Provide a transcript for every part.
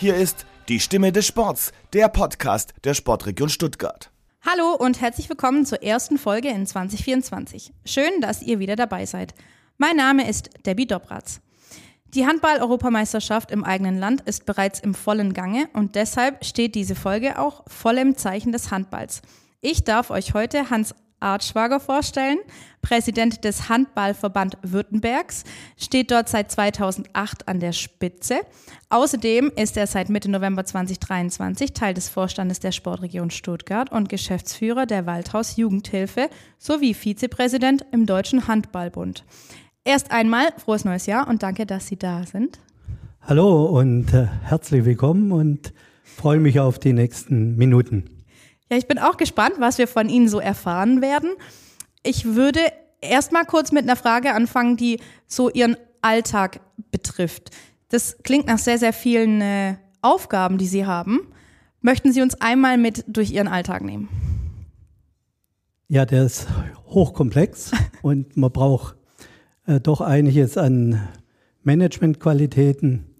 Hier ist die Stimme des Sports, der Podcast der Sportregion Stuttgart. Hallo und herzlich willkommen zur ersten Folge in 2024. Schön, dass ihr wieder dabei seid. Mein Name ist Debbie Dobratz. Die Handball-Europameisterschaft im eigenen Land ist bereits im vollen Gange und deshalb steht diese Folge auch voll im Zeichen des Handballs. Ich darf euch heute Hans Artschwager vorstellen, Präsident des Handballverband Württembergs, steht dort seit 2008 an der Spitze. Außerdem ist er seit Mitte November 2023 Teil des Vorstandes der Sportregion Stuttgart und Geschäftsführer der Waldhaus Jugendhilfe sowie Vizepräsident im Deutschen Handballbund. Erst einmal frohes neues Jahr und danke, dass Sie da sind. Hallo und äh, herzlich willkommen und freue mich auf die nächsten Minuten. Ja, ich bin auch gespannt, was wir von Ihnen so erfahren werden. Ich würde erst mal kurz mit einer Frage anfangen, die so Ihren Alltag betrifft. Das klingt nach sehr, sehr vielen äh, Aufgaben, die Sie haben. Möchten Sie uns einmal mit durch Ihren Alltag nehmen? Ja, der ist hochkomplex und man braucht äh, doch einiges an Managementqualitäten.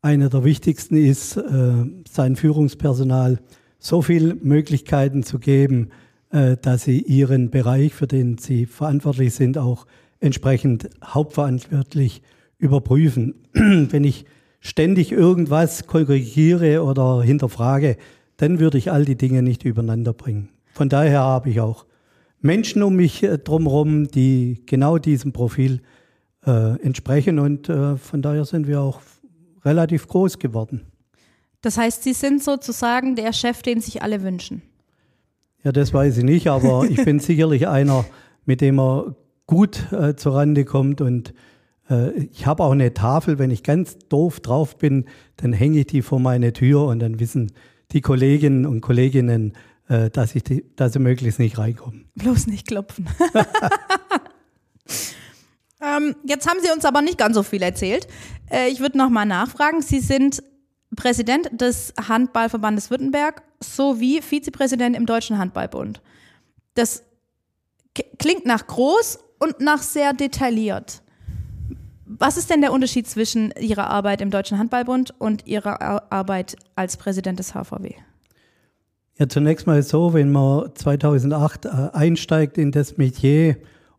Eine der wichtigsten ist, äh, sein Führungspersonal so viele Möglichkeiten zu geben, äh, dass sie ihren Bereich, für den sie verantwortlich sind, auch entsprechend hauptverantwortlich überprüfen. Wenn ich ständig irgendwas korrigiere oder hinterfrage, dann würde ich all die Dinge nicht übereinander bringen. Von daher habe ich auch Menschen um mich äh, drumherum, die genau diesem Profil äh, entsprechen und äh, von daher sind wir auch relativ groß geworden. Das heißt, Sie sind sozusagen der Chef, den sich alle wünschen. Ja, das weiß ich nicht, aber ich bin sicherlich einer, mit dem er gut äh, zurande kommt und äh, ich habe auch eine Tafel, wenn ich ganz doof drauf bin, dann hänge ich die vor meine Tür und dann wissen die Kolleginnen und Kolleginnen, äh, dass, ich die, dass sie möglichst nicht reinkommen. Bloß nicht klopfen. ähm, jetzt haben Sie uns aber nicht ganz so viel erzählt. Äh, ich würde noch mal nachfragen. Sie sind Präsident des Handballverbandes Württemberg sowie Vizepräsident im Deutschen Handballbund. Das klingt nach groß und nach sehr detailliert. Was ist denn der Unterschied zwischen Ihrer Arbeit im Deutschen Handballbund und Ihrer Arbeit als Präsident des HVW? Ja, zunächst mal so, wenn man 2008 äh, einsteigt in das Metier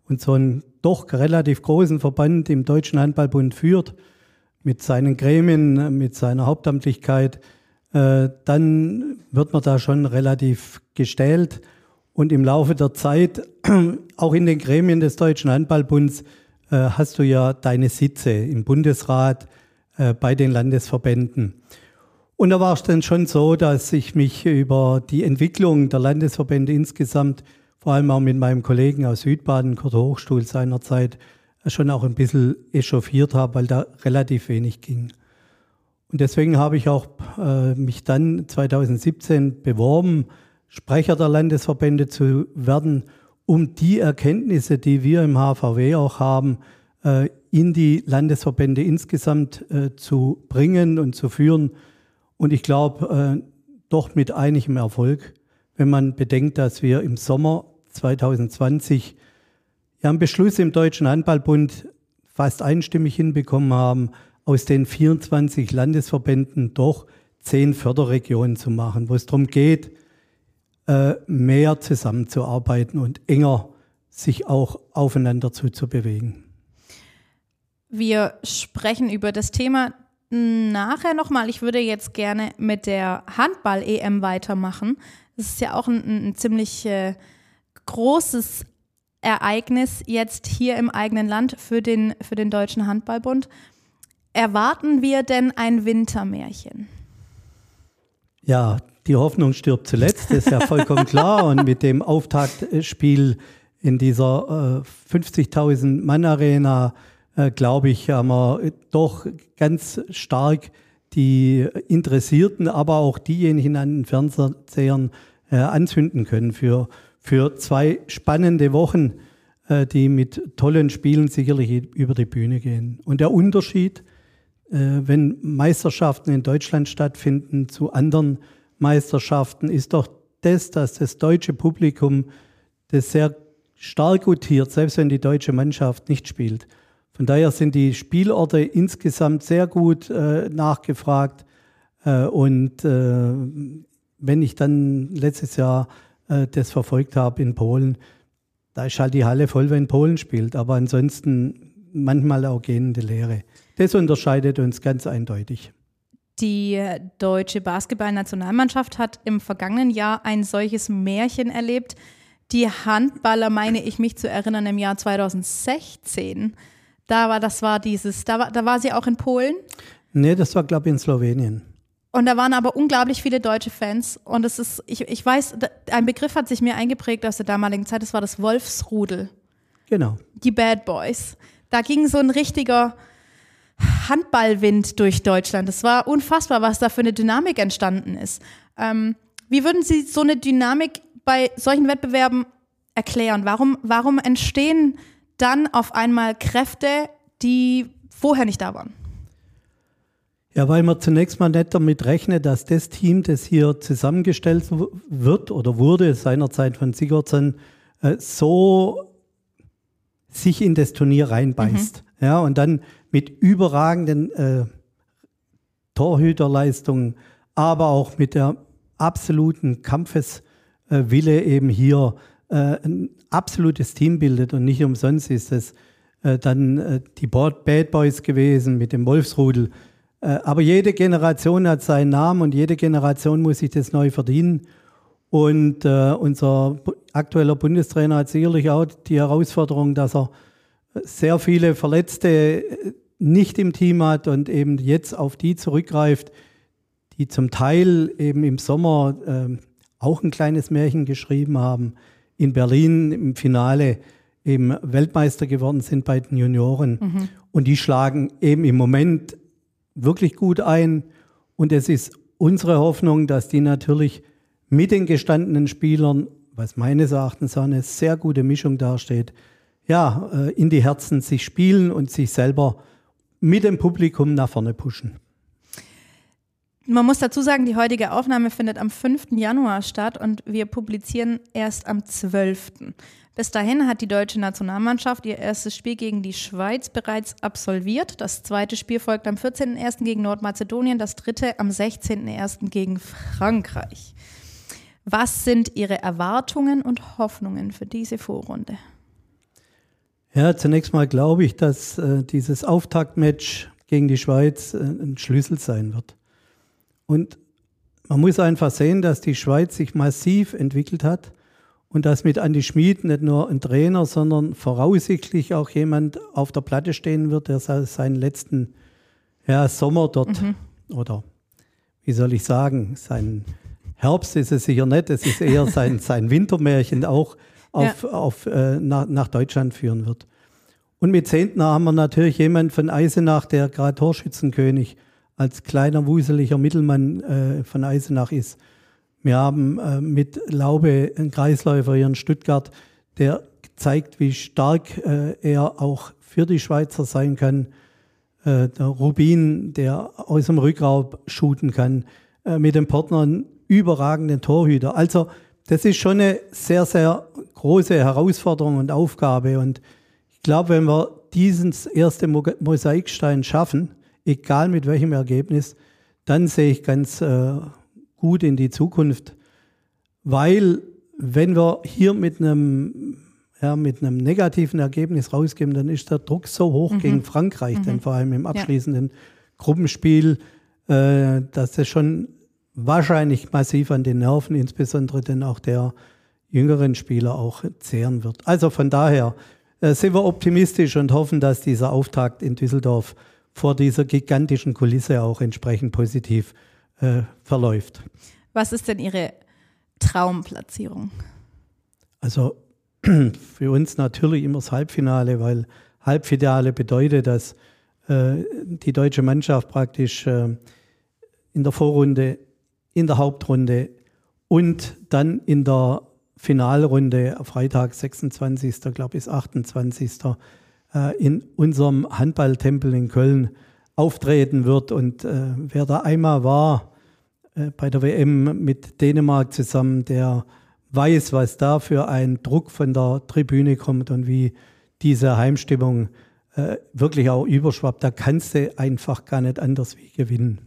und so einen doch relativ großen Verband im Deutschen Handballbund führt, mit seinen Gremien, mit seiner Hauptamtlichkeit, äh, dann wird man da schon relativ gestellt. Und im Laufe der Zeit, auch in den Gremien des Deutschen Handballbunds, äh, hast du ja deine Sitze im Bundesrat, äh, bei den Landesverbänden. Und da war es dann schon so, dass ich mich über die Entwicklung der Landesverbände insgesamt, vor allem auch mit meinem Kollegen aus Südbaden, Kurt Hochstuhl seinerzeit, schon auch ein bisschen echauffiert habe, weil da relativ wenig ging. Und deswegen habe ich auch äh, mich dann 2017 beworben, Sprecher der Landesverbände zu werden, um die Erkenntnisse, die wir im HVW auch haben, äh, in die Landesverbände insgesamt äh, zu bringen und zu führen. Und ich glaube, äh, doch mit einigem Erfolg, wenn man bedenkt, dass wir im Sommer 2020 ja einen Beschluss im Deutschen Handballbund fast einstimmig hinbekommen haben, aus den 24 Landesverbänden doch zehn Förderregionen zu machen, wo es darum geht, äh, mehr zusammenzuarbeiten und enger sich auch aufeinander zuzubewegen. Wir sprechen über das Thema nachher nochmal. Ich würde jetzt gerne mit der Handball-EM weitermachen. Das ist ja auch ein, ein ziemlich äh, großes Ereignis jetzt hier im eigenen Land für den, für den Deutschen Handballbund. Erwarten wir denn ein Wintermärchen? Ja, die Hoffnung stirbt zuletzt, ist ja vollkommen klar. Und mit dem Auftaktspiel in dieser äh, 50.000 Mann Arena, äh, glaube ich, haben wir doch ganz stark die Interessierten, aber auch diejenigen an den Fernsehern äh, anzünden können für für zwei spannende Wochen, äh, die mit tollen Spielen sicherlich über die Bühne gehen. Und der Unterschied, äh, wenn Meisterschaften in Deutschland stattfinden zu anderen Meisterschaften, ist doch das, dass das deutsche Publikum das sehr stark gutiert, selbst wenn die deutsche Mannschaft nicht spielt. Von daher sind die Spielorte insgesamt sehr gut äh, nachgefragt. Äh, und äh, wenn ich dann letztes Jahr äh, das verfolgt habe in Polen, da ist halt die Halle voll, wenn Polen spielt. Aber ansonsten manchmal auch gehende Lehre. Das unterscheidet uns ganz eindeutig. Die deutsche Basketballnationalmannschaft hat im vergangenen Jahr ein solches Märchen erlebt. Die Handballer, meine ich mich zu erinnern, im Jahr 2016. Da war, das war dieses, da war, da war sie auch in Polen? Nee, das war, glaube ich, in Slowenien. Und da waren aber unglaublich viele deutsche Fans. Und es ist, ich, ich weiß, ein Begriff hat sich mir eingeprägt aus der damaligen Zeit, das war das Wolfsrudel. Genau. Die Bad Boys. Da ging so ein richtiger Handballwind durch Deutschland. Es war unfassbar, was da für eine Dynamik entstanden ist. Ähm, wie würden Sie so eine Dynamik bei solchen Wettbewerben erklären? Warum, warum entstehen dann auf einmal Kräfte, die vorher nicht da waren? Ja, weil man zunächst mal nicht damit rechnet, dass das Team, das hier zusammengestellt wird oder wurde seinerzeit von Sigurdsson, äh, so sich in das Turnier reinbeißt. Mhm. Ja, und dann mit überragenden äh, Torhüterleistungen, aber auch mit der absoluten Kampfeswille äh, eben hier äh, ein absolutes Team bildet. Und nicht umsonst ist es äh, dann äh, die Bad Boys gewesen mit dem Wolfsrudel. Äh, aber jede Generation hat seinen Namen und jede Generation muss sich das neu verdienen. Und äh, unser aktueller Bundestrainer hat sicherlich auch die Herausforderung, dass er sehr viele Verletzte äh, nicht im Team hat und eben jetzt auf die zurückgreift, die zum Teil eben im Sommer äh, auch ein kleines Märchen geschrieben haben, in Berlin im Finale eben Weltmeister geworden sind bei den Junioren. Mhm. Und die schlagen eben im Moment wirklich gut ein. Und es ist unsere Hoffnung, dass die natürlich mit den gestandenen Spielern, was meines Erachtens eine sehr gute Mischung darstellt, ja, äh, in die Herzen sich spielen und sich selber mit dem Publikum nach vorne pushen. Man muss dazu sagen, die heutige Aufnahme findet am 5. Januar statt und wir publizieren erst am 12. Bis dahin hat die deutsche Nationalmannschaft ihr erstes Spiel gegen die Schweiz bereits absolviert. Das zweite Spiel folgt am 14.01. gegen Nordmazedonien, das dritte am 16.01. gegen Frankreich. Was sind Ihre Erwartungen und Hoffnungen für diese Vorrunde? Ja, zunächst mal glaube ich, dass äh, dieses Auftaktmatch gegen die Schweiz äh, ein Schlüssel sein wird. Und man muss einfach sehen, dass die Schweiz sich massiv entwickelt hat und dass mit Andi Schmid nicht nur ein Trainer, sondern voraussichtlich auch jemand auf der Platte stehen wird, der seinen letzten ja, Sommer dort mhm. oder wie soll ich sagen, seinen Herbst ist es sicher nicht, es ist eher sein, sein Wintermärchen auch auf, ja. auf, äh, nach, nach, Deutschland führen wird. Und mit Zehntner haben wir natürlich jemand von Eisenach, der gerade Torschützenkönig als kleiner, wuseliger Mittelmann äh, von Eisenach ist. Wir haben äh, mit Laube einen Kreisläufer hier in Stuttgart, der zeigt, wie stark äh, er auch für die Schweizer sein kann. Äh, der Rubin, der aus dem Rückraum shooten kann. Äh, mit dem Partner überragenden Torhüter. Also das ist schon eine sehr, sehr große Herausforderung und Aufgabe. Und ich glaube, wenn wir dieses erste Mosaikstein schaffen, egal mit welchem Ergebnis, dann sehe ich ganz äh, gut in die Zukunft, weil wenn wir hier mit einem ja, mit einem negativen Ergebnis rausgehen, dann ist der Druck so hoch mhm. gegen Frankreich, mhm. denn vor allem im abschließenden ja. Gruppenspiel, äh, dass das schon wahrscheinlich massiv an den Nerven, insbesondere denn auch der jüngeren Spieler auch zehren wird. Also von daher äh, sind wir optimistisch und hoffen, dass dieser Auftakt in Düsseldorf vor dieser gigantischen Kulisse auch entsprechend positiv äh, verläuft. Was ist denn Ihre Traumplatzierung? Also für uns natürlich immer das Halbfinale, weil Halbfinale bedeutet, dass äh, die deutsche Mannschaft praktisch äh, in der Vorrunde in der Hauptrunde und dann in der Finalrunde, Freitag 26. glaube ich, 28. Äh, in unserem Handballtempel in Köln auftreten wird. Und äh, wer da einmal war bei der WM mit Dänemark zusammen, der weiß, was da für ein Druck von der Tribüne kommt und wie diese Heimstimmung wirklich auch überschwappt. Da kannst du einfach gar nicht anders wie gewinnen.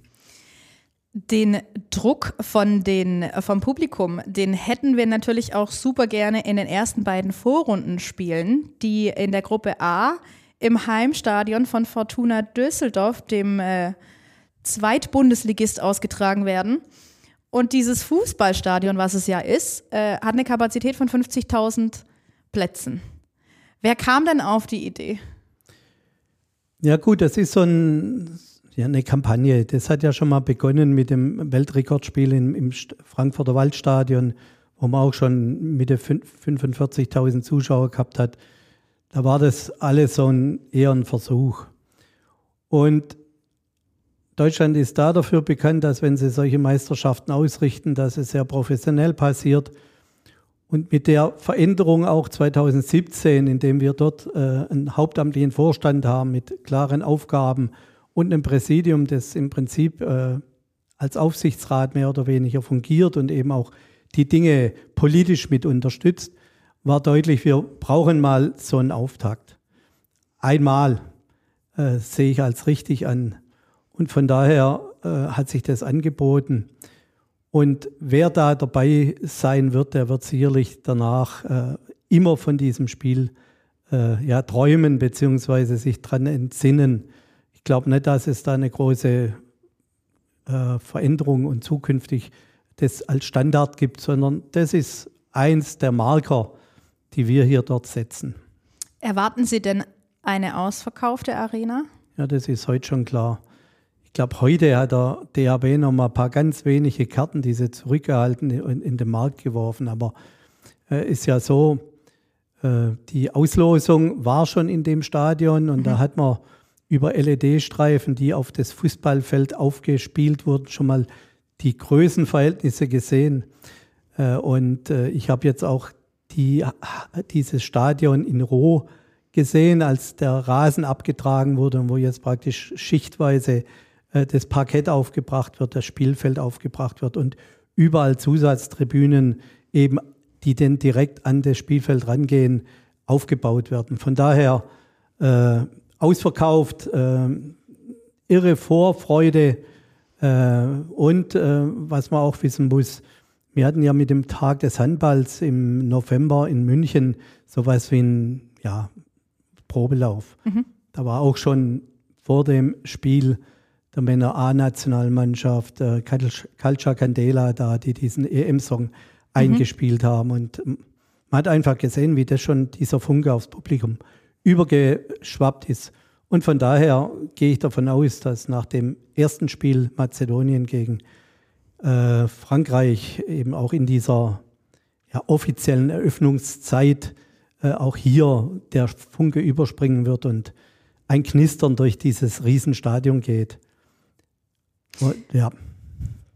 Den Druck von den, vom Publikum, den hätten wir natürlich auch super gerne in den ersten beiden Vorrundenspielen, die in der Gruppe A im Heimstadion von Fortuna Düsseldorf, dem äh, Zweitbundesligist, ausgetragen werden. Und dieses Fußballstadion, was es ja ist, äh, hat eine Kapazität von 50.000 Plätzen. Wer kam denn auf die Idee? Ja gut, das ist so ein, ja, eine Kampagne. Das hat ja schon mal begonnen mit dem Weltrekordspiel im, im Frankfurter Waldstadion, wo man auch schon mit 45.000 Zuschauer gehabt hat. Da war das alles so ein, eher ein Versuch. Und Deutschland ist da dafür bekannt, dass wenn sie solche Meisterschaften ausrichten, dass es sehr professionell passiert. Und mit der Veränderung auch 2017, indem wir dort äh, einen hauptamtlichen Vorstand haben mit klaren Aufgaben und einem Präsidium, das im Prinzip äh, als Aufsichtsrat mehr oder weniger fungiert und eben auch die Dinge politisch mit unterstützt, war deutlich, wir brauchen mal so einen Auftakt. Einmal äh, sehe ich als richtig an. Und von daher äh, hat sich das angeboten. Und wer da dabei sein wird, der wird sicherlich danach äh, immer von diesem Spiel äh, ja, träumen bzw. sich daran entsinnen. Ich glaube nicht, dass es da eine große äh, Veränderung und zukünftig das als Standard gibt, sondern das ist eins der Marker, die wir hier dort setzen. Erwarten Sie denn eine ausverkaufte Arena? Ja, das ist heute schon klar glaube, heute hat der DHB noch mal ein paar ganz wenige Karten, diese zurückgehalten in, in den Markt geworfen. Aber äh, ist ja so, äh, die Auslosung war schon in dem Stadion und mhm. da hat man über LED-Streifen, die auf das Fußballfeld aufgespielt wurden, schon mal die Größenverhältnisse gesehen. Äh, und äh, ich habe jetzt auch die, dieses Stadion in Roh gesehen, als der Rasen abgetragen wurde und wo jetzt praktisch schichtweise das Parkett aufgebracht wird, das Spielfeld aufgebracht wird und überall Zusatztribünen eben, die denn direkt an das Spielfeld rangehen, aufgebaut werden. Von daher äh, ausverkauft, äh, irre Vorfreude äh, und äh, was man auch wissen muss, wir hatten ja mit dem Tag des Handballs im November in München sowas wie ein ja, Probelauf. Mhm. Da war auch schon vor dem Spiel der Männer A-Nationalmannschaft, äh, Calcia Candela da, die diesen EM-Song mhm. eingespielt haben. Und ähm, man hat einfach gesehen, wie das schon dieser Funke aufs Publikum übergeschwappt ist. Und von daher gehe ich davon aus, dass nach dem ersten Spiel Mazedonien gegen äh, Frankreich eben auch in dieser ja, offiziellen Eröffnungszeit äh, auch hier der Funke überspringen wird und ein Knistern durch dieses Riesenstadion geht. Ja.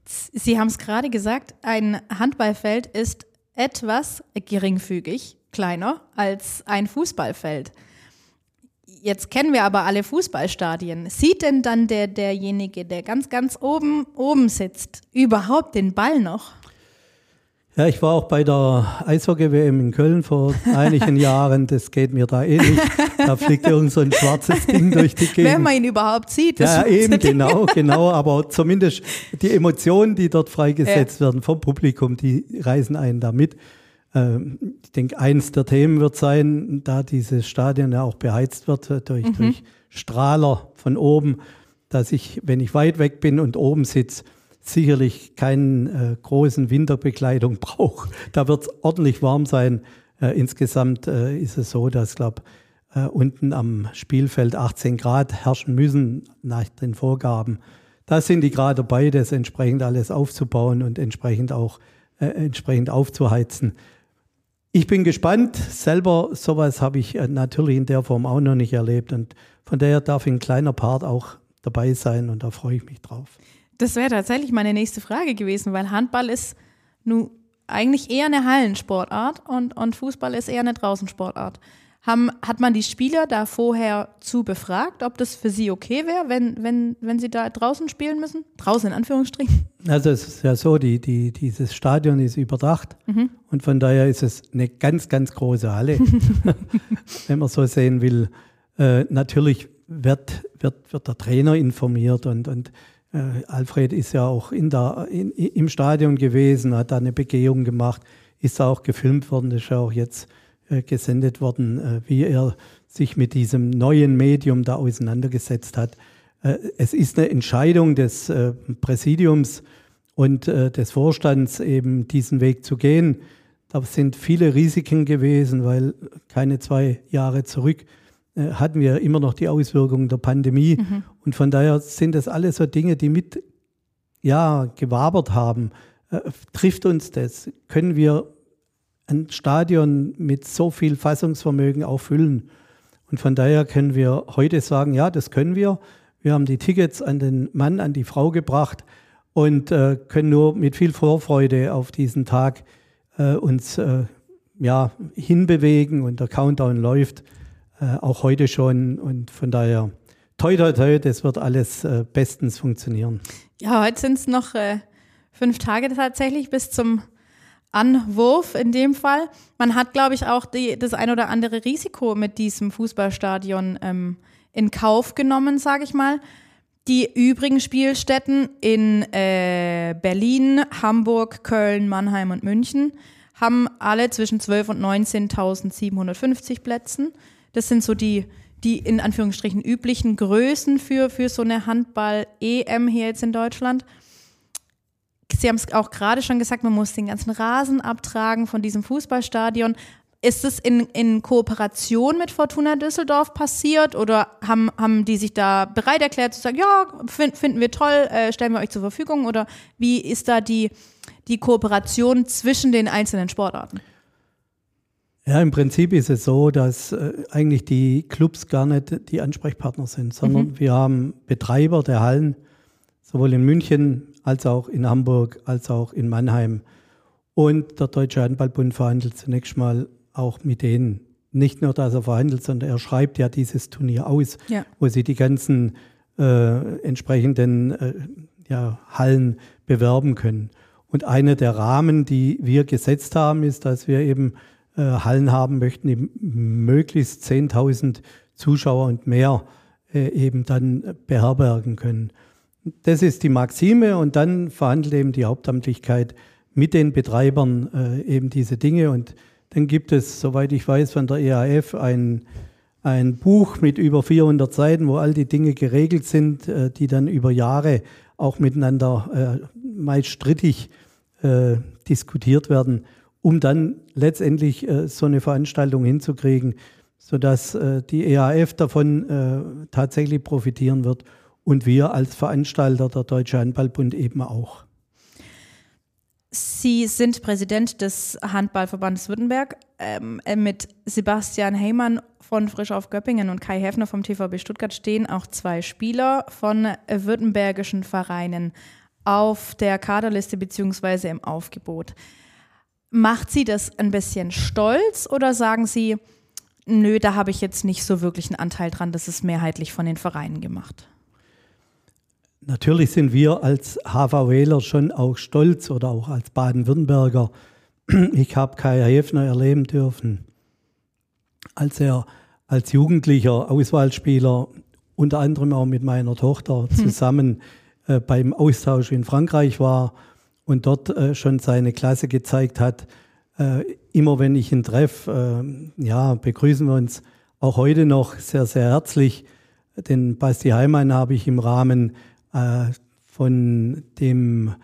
Sie haben es gerade gesagt, ein Handballfeld ist etwas geringfügig kleiner als ein Fußballfeld. Jetzt kennen wir aber alle Fußballstadien. Sieht denn dann der, derjenige, der ganz, ganz oben, oben sitzt, überhaupt den Ball noch? Ja, ich war auch bei der Eishockey-WM in Köln vor einigen Jahren. Das geht mir da ähnlich. Da fliegt irgend so ein schwarzes Ding durch die Gegend. Wenn man ihn überhaupt sieht. Ja, eben, genau, genau. Aber zumindest die Emotionen, die dort freigesetzt ja. werden vom Publikum, die reisen einen da mit. Ähm, ich denke, eins der Themen wird sein, da dieses Stadion ja auch beheizt wird äh, durch, mhm. durch Strahler von oben, dass ich, wenn ich weit weg bin und oben sitze, sicherlich keine äh, großen Winterbekleidung braucht. Da wird es ordentlich warm sein. Äh, insgesamt äh, ist es so, dass, glaube äh, unten am Spielfeld 18 Grad herrschen müssen nach den Vorgaben. Da sind die gerade dabei, das entsprechend alles aufzubauen und entsprechend auch äh, entsprechend aufzuheizen. Ich bin gespannt. Selber sowas habe ich äh, natürlich in der Form auch noch nicht erlebt und von daher darf ein kleiner Part auch dabei sein und da freue ich mich drauf. Das wäre tatsächlich meine nächste Frage gewesen, weil Handball ist nun eigentlich eher eine Hallensportart und, und Fußball ist eher eine Draußensportart. Haben, hat man die Spieler da vorher zu befragt, ob das für sie okay wäre, wenn, wenn, wenn sie da draußen spielen müssen? Draußen in Anführungsstrichen? Also es ist ja so, die, die, dieses Stadion ist überdacht mhm. und von daher ist es eine ganz, ganz große Halle, wenn man so sehen will. Äh, natürlich wird, wird, wird der Trainer informiert und, und Äh, Alfred ist ja auch in der, in, im Stadion gewesen, hat da eine Begehung gemacht, ist auch gefilmt worden, ist ja auch jetzt äh, gesendet worden, äh, wie er sich mit diesem neuen Medium da auseinandergesetzt hat. Es ist eine Entscheidung des Präsidiums und des Vorstands, eben diesen Weg zu gehen. Da sind viele Risiken gewesen, weil keine zwei Jahre zurück hatten wir immer noch die Auswirkungen der Pandemie. Mhm. Und von daher sind das alles so Dinge, die mit ja, gewabert haben. trifft uns das? Können wir ein Stadion mit so viel Fassungsvermögen auch füllen? Und von daher können wir heute sagen, ja, das können wir. Wir haben die Tickets an den Mann, an die Frau gebracht und äh, können nur mit viel Vorfreude auf diesen Tag äh, uns äh, ja, hinbewegen und der Countdown läuft äh, auch heute schon und von daher toi toi toi, das wird alles äh, bestens funktionieren. Ja, heute sind es noch äh, fünf Tage tatsächlich bis zum Anwurf in dem Fall. Man hat, glaube ich, auch die, das ein oder andere Risiko mit diesem Fußballstadion ähm, in Kauf genommen, sage ich mal. Die übrigen Spielstätten in äh, Berlin, Hamburg, Köln, Mannheim und München haben alle zwischen 12.000 und 19.750 Plätzen. Das sind so die, die in Anführungsstrichen üblichen Größen für, für so eine Handball-EM hier jetzt in Deutschland. Sie haben es auch gerade schon gesagt, man muss den ganzen Rasen abtragen von diesem Fußballstadion. Ist es in, in Kooperation mit Fortuna Düsseldorf passiert oder haben, haben die sich da bereit erklärt zu sagen, ja, find, finden wir toll, äh, stellen wir euch zur Verfügung oder wie ist da die, die Kooperation zwischen den einzelnen Sportarten? Ja, im Prinzip ist es so, dass äh, eigentlich die Clubs gar nicht die Ansprechpartner sind, sondern mhm. wir haben Betreiber der Hallen, sowohl in München als auch in Hamburg, als auch in Mannheim. Und der Deutsche Handballbund verhandelt zunächst mal auch mit denen. Nicht nur, dass er verhandelt, sondern er schreibt ja dieses Turnier aus, ja. wo sie die ganzen äh, entsprechenden äh, ja, Hallen bewerben können. Und einer der Rahmen, die wir gesetzt haben, ist, dass wir eben äh, Hallen haben möchten, die möglichst 10.000 Zuschauer und mehr äh, eben dann beherbergen können. Das ist die Maxime und dann verhandelt eben die Hauptamtlichkeit mit den Betreibern äh, eben diese Dinge und dann gibt es, soweit ich weiß, von der EAF ein, ein Buch mit über 400 Seiten, wo all die Dinge geregelt sind, äh, die dann über Jahre auch miteinander äh, meist strittig äh, diskutiert werden, um dann letztendlich äh, so eine Veranstaltung hinzukriegen, sodass äh, die EAF davon äh, tatsächlich profitieren wird und wir als Veranstalter, der Deutsche Handballbund eben auch. Sie sind Präsident des Handballverbandes Württemberg ähm, äh, mit Sebastian Heymann von Frisch auf Göppingen und Kai Häfner vom TVB Stuttgart stehen auch zwei Spieler von württembergischen Vereinen auf der Kaderliste beziehungsweise im Aufgebot. Macht Sie das ein bisschen stolz oder sagen Sie, nö, da habe ich jetzt nicht so wirklich einen Anteil dran, das ist mehrheitlich von den Vereinen gemacht? Natürlich sind wir als HVWler schon auch stolz oder auch als Baden-Württemberger. Ich habe Kai Häfner erleben dürfen, als er als jugendlicher Auswahlspieler unter anderem auch mit meiner Tochter hm. zusammen hm. äh, beim Austausch in Frankreich war und dort äh, schon seine Klasse gezeigt hat. Äh, immer wenn ich ihn treffe, äh, ja, begrüßen wir uns auch heute noch sehr, sehr herzlich. Den Basti Heimann habe ich im Rahmen äh, von dem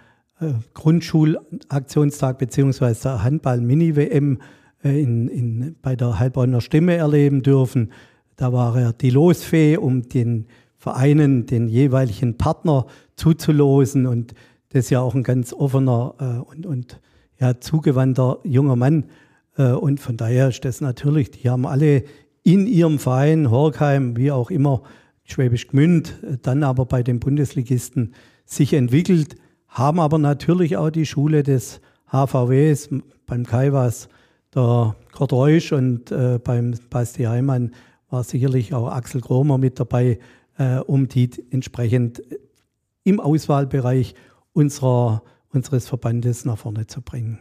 äh, Grundschulaktionstag beziehungsweise der Handball-Mini-WM äh, in, in, bei der Heilbronner Stimme erleben dürfen. Da war er die Losfee, um den Vereinen den jeweiligen Partner zuzulosen und das ist ja auch ein ganz offener äh, und, und ja, zugewandter junger Mann. Äh, und von daher ist das natürlich, die haben alle in ihrem Verein, Horkheim, wie auch immer, Schwäbisch Gmünd, dann aber bei den Bundesligisten sich entwickelt, haben aber natürlich auch die Schule des HVWs, beim Kai war es der Kurt Reusch und äh, beim Basti Heimann war sicherlich auch Axel Kromer mit dabei, äh, um die entsprechend im Auswahlbereich unserer, unseres Verbandes nach vorne zu bringen.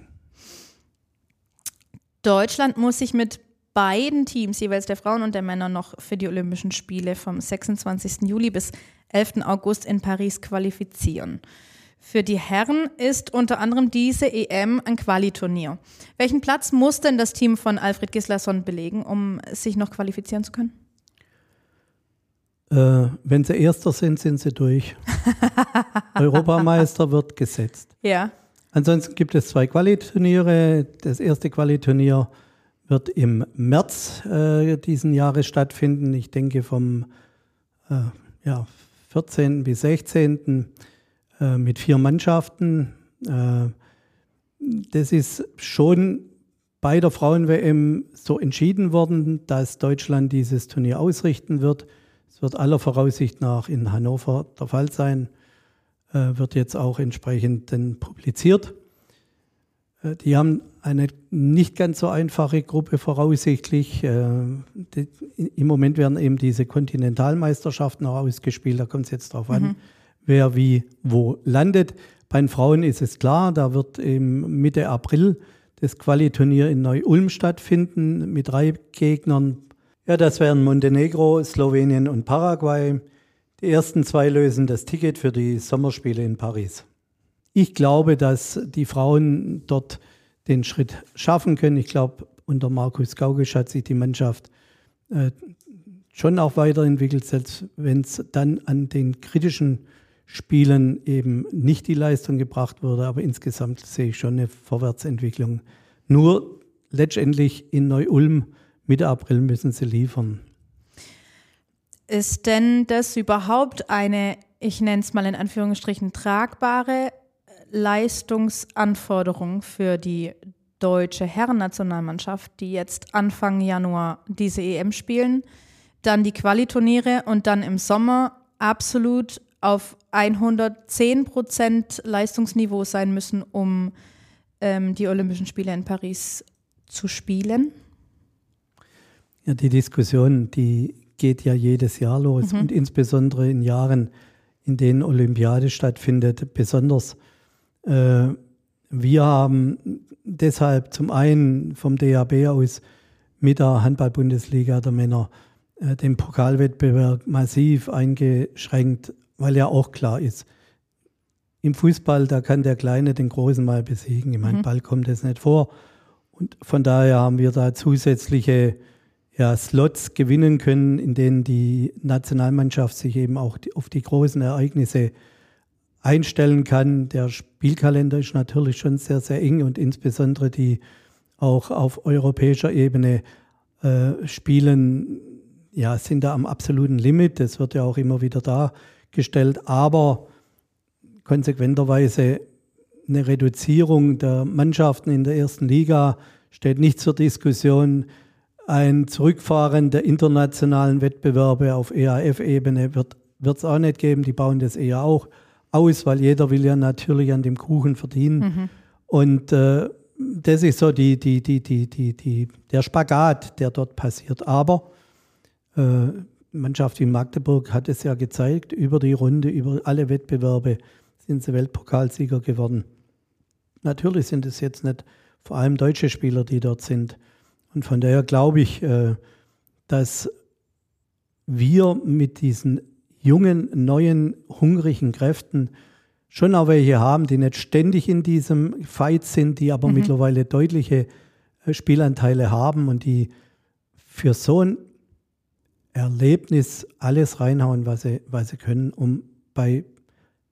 Deutschland muss sich mit beiden Teams, jeweils der Frauen und der Männer, noch für die Olympischen Spiele vom 26. Juli bis 11. August in Paris qualifizieren. Für die Herren ist unter anderem diese EM ein Qualiturnier. Welchen Platz muss denn das Team von Alfred Gislason belegen, um sich noch qualifizieren zu können? Äh, wenn sie Erster sind, sind sie durch. Europameister wird gesetzt. Ja. Ansonsten gibt es zwei Qualiturniere. Das erste Qualiturnier wird im März äh, diesen Jahres stattfinden. Ich denke vom äh, ja, 14. bis 16. Äh, mit vier Mannschaften. Äh, das ist schon bei der Frauen-WM so entschieden worden, dass Deutschland dieses Turnier ausrichten wird. Es wird aller Voraussicht nach in Hannover der Fall sein, äh, wird jetzt auch entsprechend dann publiziert. Äh, die haben eine nicht ganz so einfache Gruppe voraussichtlich. Äh, Im Moment werden eben diese Kontinentalmeisterschaften auch ausgespielt. Da kommt es jetzt darauf mhm. an, wer wie wo landet. Bei den Frauen ist es klar, da wird im Mitte April das Qualiturnier in Neu-Ulm stattfinden mit drei Gegnern. Ja, das wären Montenegro, Slowenien und Paraguay. Die ersten zwei lösen das Ticket für die Sommerspiele in Paris. Ich glaube, dass die Frauen dort den Schritt schaffen können. Ich glaube, unter Markus Gaugisch hat sich die Mannschaft äh, schon auch weiterentwickelt, selbst wenn es dann an den kritischen Spielen eben nicht die Leistung gebracht wurde. Aber insgesamt sehe ich schon eine Vorwärtsentwicklung. Nur letztendlich in Neu-Ulm Mitte April müssen sie liefern. Ist denn das überhaupt eine, ich nenne es mal in Anführungsstrichen, tragbare Leistungsanforderung für die deutsche Herrennationalmannschaft, die jetzt Anfang Januar diese EM spielen, dann die Qualiturniere und dann im Sommer absolut auf 110 Prozent Leistungsniveau sein müssen, um ähm, die Olympischen Spiele in Paris zu spielen? Ja, die Diskussion, die geht ja jedes Jahr los mhm. und insbesondere in Jahren, in denen Olympiade stattfindet, besonders. Äh, wir haben deshalb zum einen vom DAB aus mit der Handball-Bundesliga der Männer äh, den Pokalwettbewerb massiv eingeschränkt, weil ja auch klar ist, im Fußball, da kann der Kleine den Großen mal besiegen. Im mhm. Handball kommt das nicht vor. Und von daher haben wir da zusätzliche ja, Slots gewinnen können, in denen die Nationalmannschaft sich eben auch die, auf die großen Ereignisse einstellen kann. Der Spielkalender ist natürlich schon sehr, sehr eng und insbesondere die auch auf europäischer Ebene äh, spielen, ja, sind da am absoluten Limit. Das wird ja auch immer wieder dargestellt. Aber konsequenterweise eine Reduzierung der Mannschaften in der ersten Liga steht nicht zur Diskussion. Ein Zurückfahren der internationalen Wettbewerbe auf EAF-Ebene wird es auch nicht geben. Die bauen das eher auch aus, weil jeder will ja natürlich an dem Kuchen verdienen. Mhm. Und äh, das ist so die, die, die, die, die, die, der Spagat, der dort passiert. Aber äh, Mannschaft wie Magdeburg hat es ja gezeigt, über die Runde, über alle Wettbewerbe sind sie Weltpokalsieger geworden. Natürlich sind es jetzt nicht vor allem deutsche Spieler, die dort sind. Und von daher glaube ich, äh, dass wir mit diesen jungen, neuen, hungrigen Kräften schon auch welche haben, die nicht ständig in diesem Fight sind, die aber mhm. mittlerweile deutliche äh, Spielanteile haben und die für so ein Erlebnis alles reinhauen, was sie, was sie können, um bei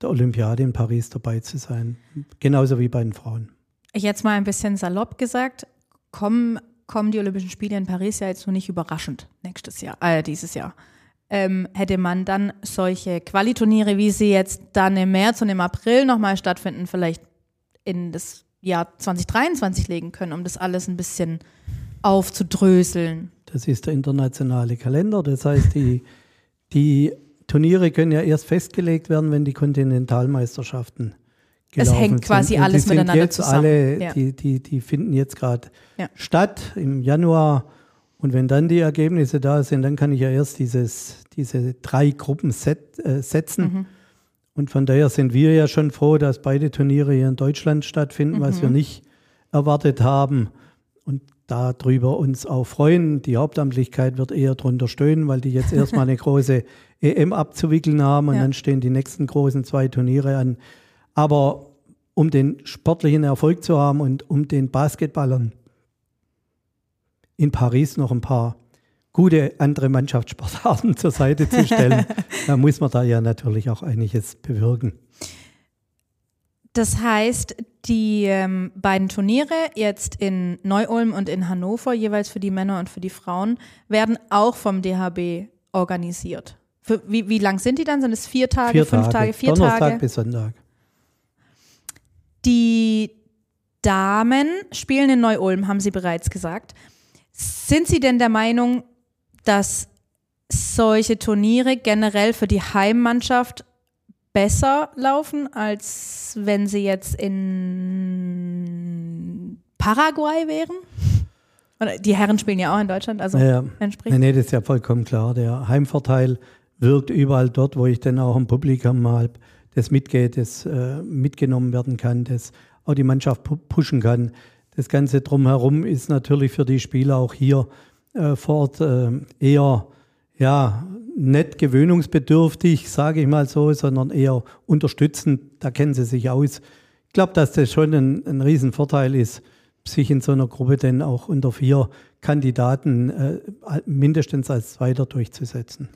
der Olympiade in Paris dabei zu sein. Genauso wie bei den Frauen. Ich jetzt mal ein bisschen salopp gesagt, kommen kommen die Olympischen Spiele in Paris ja jetzt nur nicht überraschend nächstes Jahr, äh, dieses Jahr. Ähm, hätte man dann solche Qualiturniere, wie sie jetzt dann im März und im April nochmal stattfinden, vielleicht in das Jahr 2023 legen können, um das alles ein bisschen aufzudröseln. Das ist der internationale Kalender. Das heißt, die, die Turniere können ja erst festgelegt werden, wenn die Kontinentalmeisterschaften es hängt quasi sind. alles miteinander jetzt zusammen. Alle, ja. die, die, die finden jetzt gerade ja. statt im Januar. Und wenn dann die Ergebnisse da sind, dann kann ich ja erst dieses, diese drei Gruppen set, äh, setzen. Mhm. Und von daher sind wir ja schon froh, dass beide Turniere hier in Deutschland stattfinden, mhm. was wir nicht erwartet haben. Und darüber uns auch freuen. Die Hauptamtlichkeit wird eher drunter stöhnen, weil die jetzt erstmal eine große EM abzuwickeln haben und Ja. dann stehen die nächsten großen zwei Turniere an. Aber um den sportlichen Erfolg zu haben und um den Basketballern in Paris noch ein paar gute andere Mannschaftssportarten zur Seite zu stellen, da muss man da ja natürlich auch einiges bewirken. Das heißt, die ähm, beiden Turniere jetzt in Neu-Ulm und in Hannover, jeweils für die Männer und für die Frauen, werden auch vom DHB organisiert. Für, wie, wie lang sind die dann? Sind es vier Tage, Vier fünf Tage, Tage, vier Donnerstag Tage? bis Sonntag. Die Damen spielen in Neu-Ulm, haben Sie bereits gesagt. Sind Sie denn der Meinung, dass solche Turniere generell für die Heimmannschaft besser laufen, als wenn sie jetzt in Paraguay wären? Oder die Herren spielen ja auch in Deutschland, also Ja. entspricht. Nee, nee, das ist ja vollkommen klar. Der Heimvorteil wirkt überall dort, wo ich dann auch im Publikum mal das mitgeht, das äh, mitgenommen werden kann, das auch die Mannschaft pu pushen kann. Das Ganze drumherum ist natürlich für die Spieler auch hier äh, vor Ort äh, eher ja, nicht gewöhnungsbedürftig, sage ich mal so, sondern eher unterstützend. Da kennen sie sich aus. Ich glaube, dass das schon ein, ein Riesenvorteil ist, sich in so einer Gruppe denn auch unter vier Kandidaten äh, mindestens als Zweiter durchzusetzen.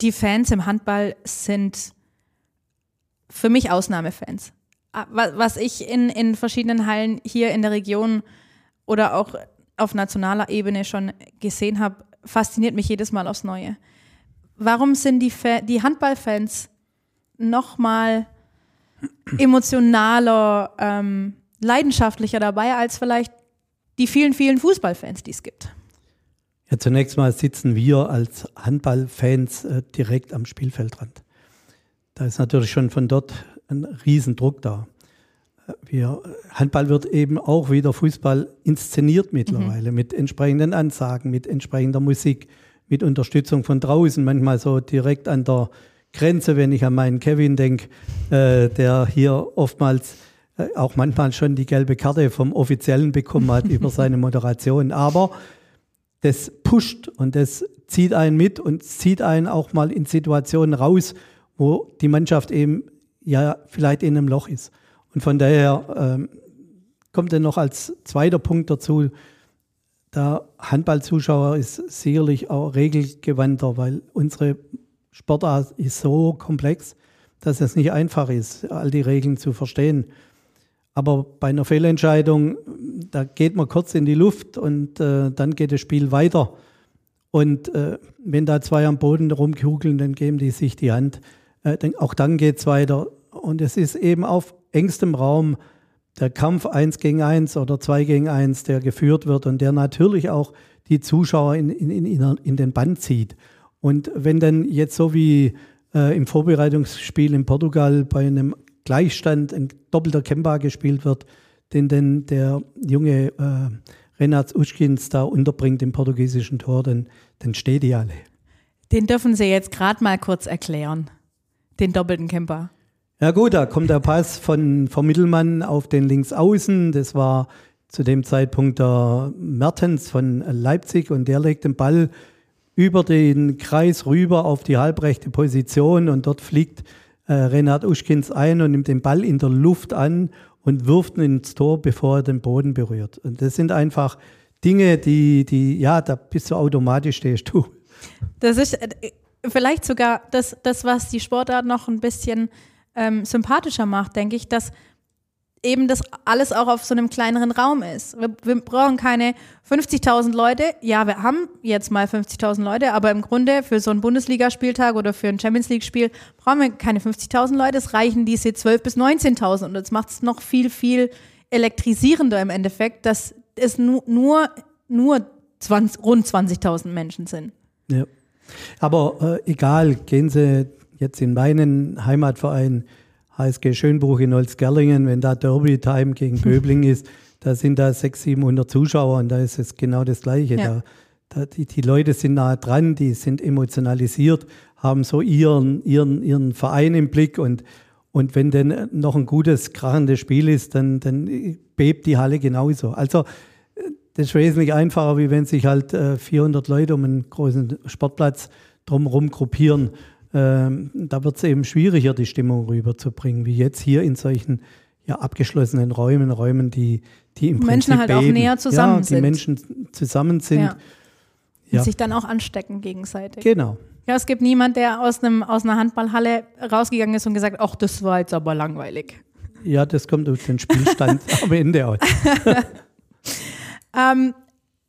Die Fans im Handball sind für mich Ausnahmefans. Ah, wa- Was ich in, in verschiedenen Hallen hier in der Region oder auch auf nationaler Ebene schon gesehen habe, fasziniert mich jedes Mal aufs Neue. Warum sind die, die Handballfans noch mal emotionaler, ähm, leidenschaftlicher dabei als vielleicht die vielen, vielen Fußballfans, die es gibt? Ja, zunächst mal sitzen wir als Handballfans äh, direkt am Spielfeldrand. Da ist natürlich schon von dort ein Riesendruck da. Wir, Handball wird eben auch wie der Fußball inszeniert mittlerweile mit entsprechenden Ansagen, mit entsprechender Musik, mit Unterstützung von draußen, manchmal so direkt an der Grenze, wenn ich an meinen Kevin denke, äh, der hier oftmals äh, auch manchmal schon die gelbe Karte vom Offiziellen bekommen hat über seine Moderation. Aber das pusht und das zieht einen mit und zieht einen auch mal in Situationen raus, wo die Mannschaft eben ja vielleicht in einem Loch ist. Und von daher ähm, kommt dann noch als zweiter Punkt dazu, der Handballzuschauer ist sicherlich auch regelgewandter, weil unsere Sportart ist so komplex, dass es nicht einfach ist, all die Regeln zu verstehen. Aber bei einer Fehlentscheidung, da geht man kurz in die Luft und äh, dann geht das Spiel weiter. Und äh, wenn da zwei am Boden rumkugeln, dann geben die sich die Hand. Äh, auch dann geht es weiter. Und es ist eben auf engstem Raum der Kampf eins gegen eins oder zwei gegen eins, der geführt wird und der natürlich auch die Zuschauer in, in, in, in den Bann zieht. Und wenn dann jetzt so wie äh, im Vorbereitungsspiel in Portugal bei einem Gleichstand ein doppelter Kemba gespielt wird, den denn der junge äh, Renats Uschkins da unterbringt im portugiesischen Tor, dann, dann steht die alle. Den dürfen Sie jetzt gerade mal kurz erklären. Den doppelten Camper. Ja gut, da kommt der Pass von, vom Mittelmann auf den Linksaußen. Das war zu dem Zeitpunkt der Mertens von Leipzig und der legt den Ball über den Kreis rüber auf die halbrechte Position und dort fliegt äh, Renat Uschkins ein und nimmt den Ball in der Luft an und wirft ihn ins Tor, bevor er den Boden berührt. Und das sind einfach Dinge, die, die ja, da bist du automatisch stehst du. Das ist äh, vielleicht sogar das, das, was die Sportart noch ein bisschen ähm, sympathischer macht, denke ich, dass eben das alles auch auf so einem kleineren Raum ist. Wir, wir brauchen keine 50.000 Leute. Ja, wir haben jetzt mal 50.000 Leute, aber im Grunde für so einen Bundesligaspieltag oder für ein Champions League-Spiel brauchen wir keine 50.000 Leute. Es reichen diese 12.000 bis 19.000 und das macht es noch viel, viel elektrisierender im Endeffekt, dass es nu, nur, nur 20, rund 20.000 Menschen sind. Ja. Aber äh, egal, gehen Sie jetzt in meinen Heimatverein HSG Schönbruch in Holzgerlingen, wenn da Derby-Time gegen Böbling ist, da sind da 600, 700 Zuschauer und da ist es genau das Gleiche. Ja. Da, da, die, die Leute sind nah dran, die sind emotionalisiert, haben so ihren, ihren, ihren Verein im Blick und, und wenn dann noch ein gutes, krachendes Spiel ist, dann, dann bebt die Halle genauso. Also das ist wesentlich einfacher, wie wenn sich halt äh, 400 Leute um einen großen Sportplatz drumherum gruppieren. ähm, da wird es eben schwieriger, die Stimmung rüberzubringen, wie jetzt hier in solchen ja, abgeschlossenen Räumen, Räumen, die, die im Menschen Prinzip halt auch beben. näher zusammen ja, die sind. Menschen zusammen sind. Ja. Ja. Und sich dann auch anstecken gegenseitig. Genau. Ja, es gibt niemand, der aus, einem, aus einer Handballhalle rausgegangen ist und gesagt, ach, das war jetzt aber langweilig. Ja, das kommt auf den Spielstand am Ende aus. Ähm,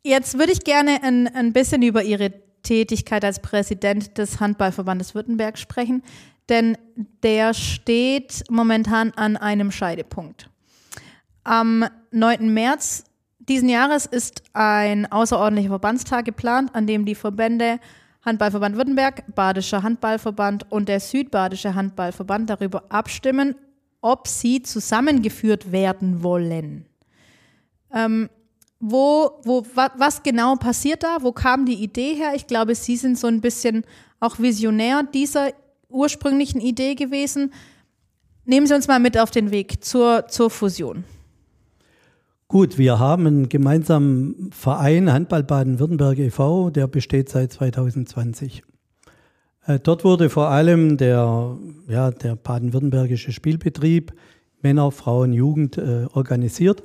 jetzt würde ich gerne ein, ein bisschen über Ihre Tätigkeit als Präsident des Handballverbandes Württemberg sprechen, denn der steht momentan an einem Scheidepunkt. Am 9. März diesen Jahres ist ein außerordentlicher Verbandstag geplant, an dem die Verbände Handballverband Württemberg, Badischer Handballverband und der Südbadische Handballverband darüber abstimmen, ob sie zusammengeführt werden wollen. Ähm, wo, wo, wa, was genau passiert da? Wo kam die Idee her? Ich glaube, Sie sind so ein bisschen auch Visionär dieser ursprünglichen Idee gewesen. Nehmen Sie uns mal mit auf den Weg zur, zur Fusion. Gut, wir haben einen gemeinsamen Verein Handball Baden-Württemberg e.V., der besteht seit 2020. Äh, Dort wurde vor allem der, ja, der baden-württembergische Spielbetrieb Männer, Frauen, Jugend äh, organisiert.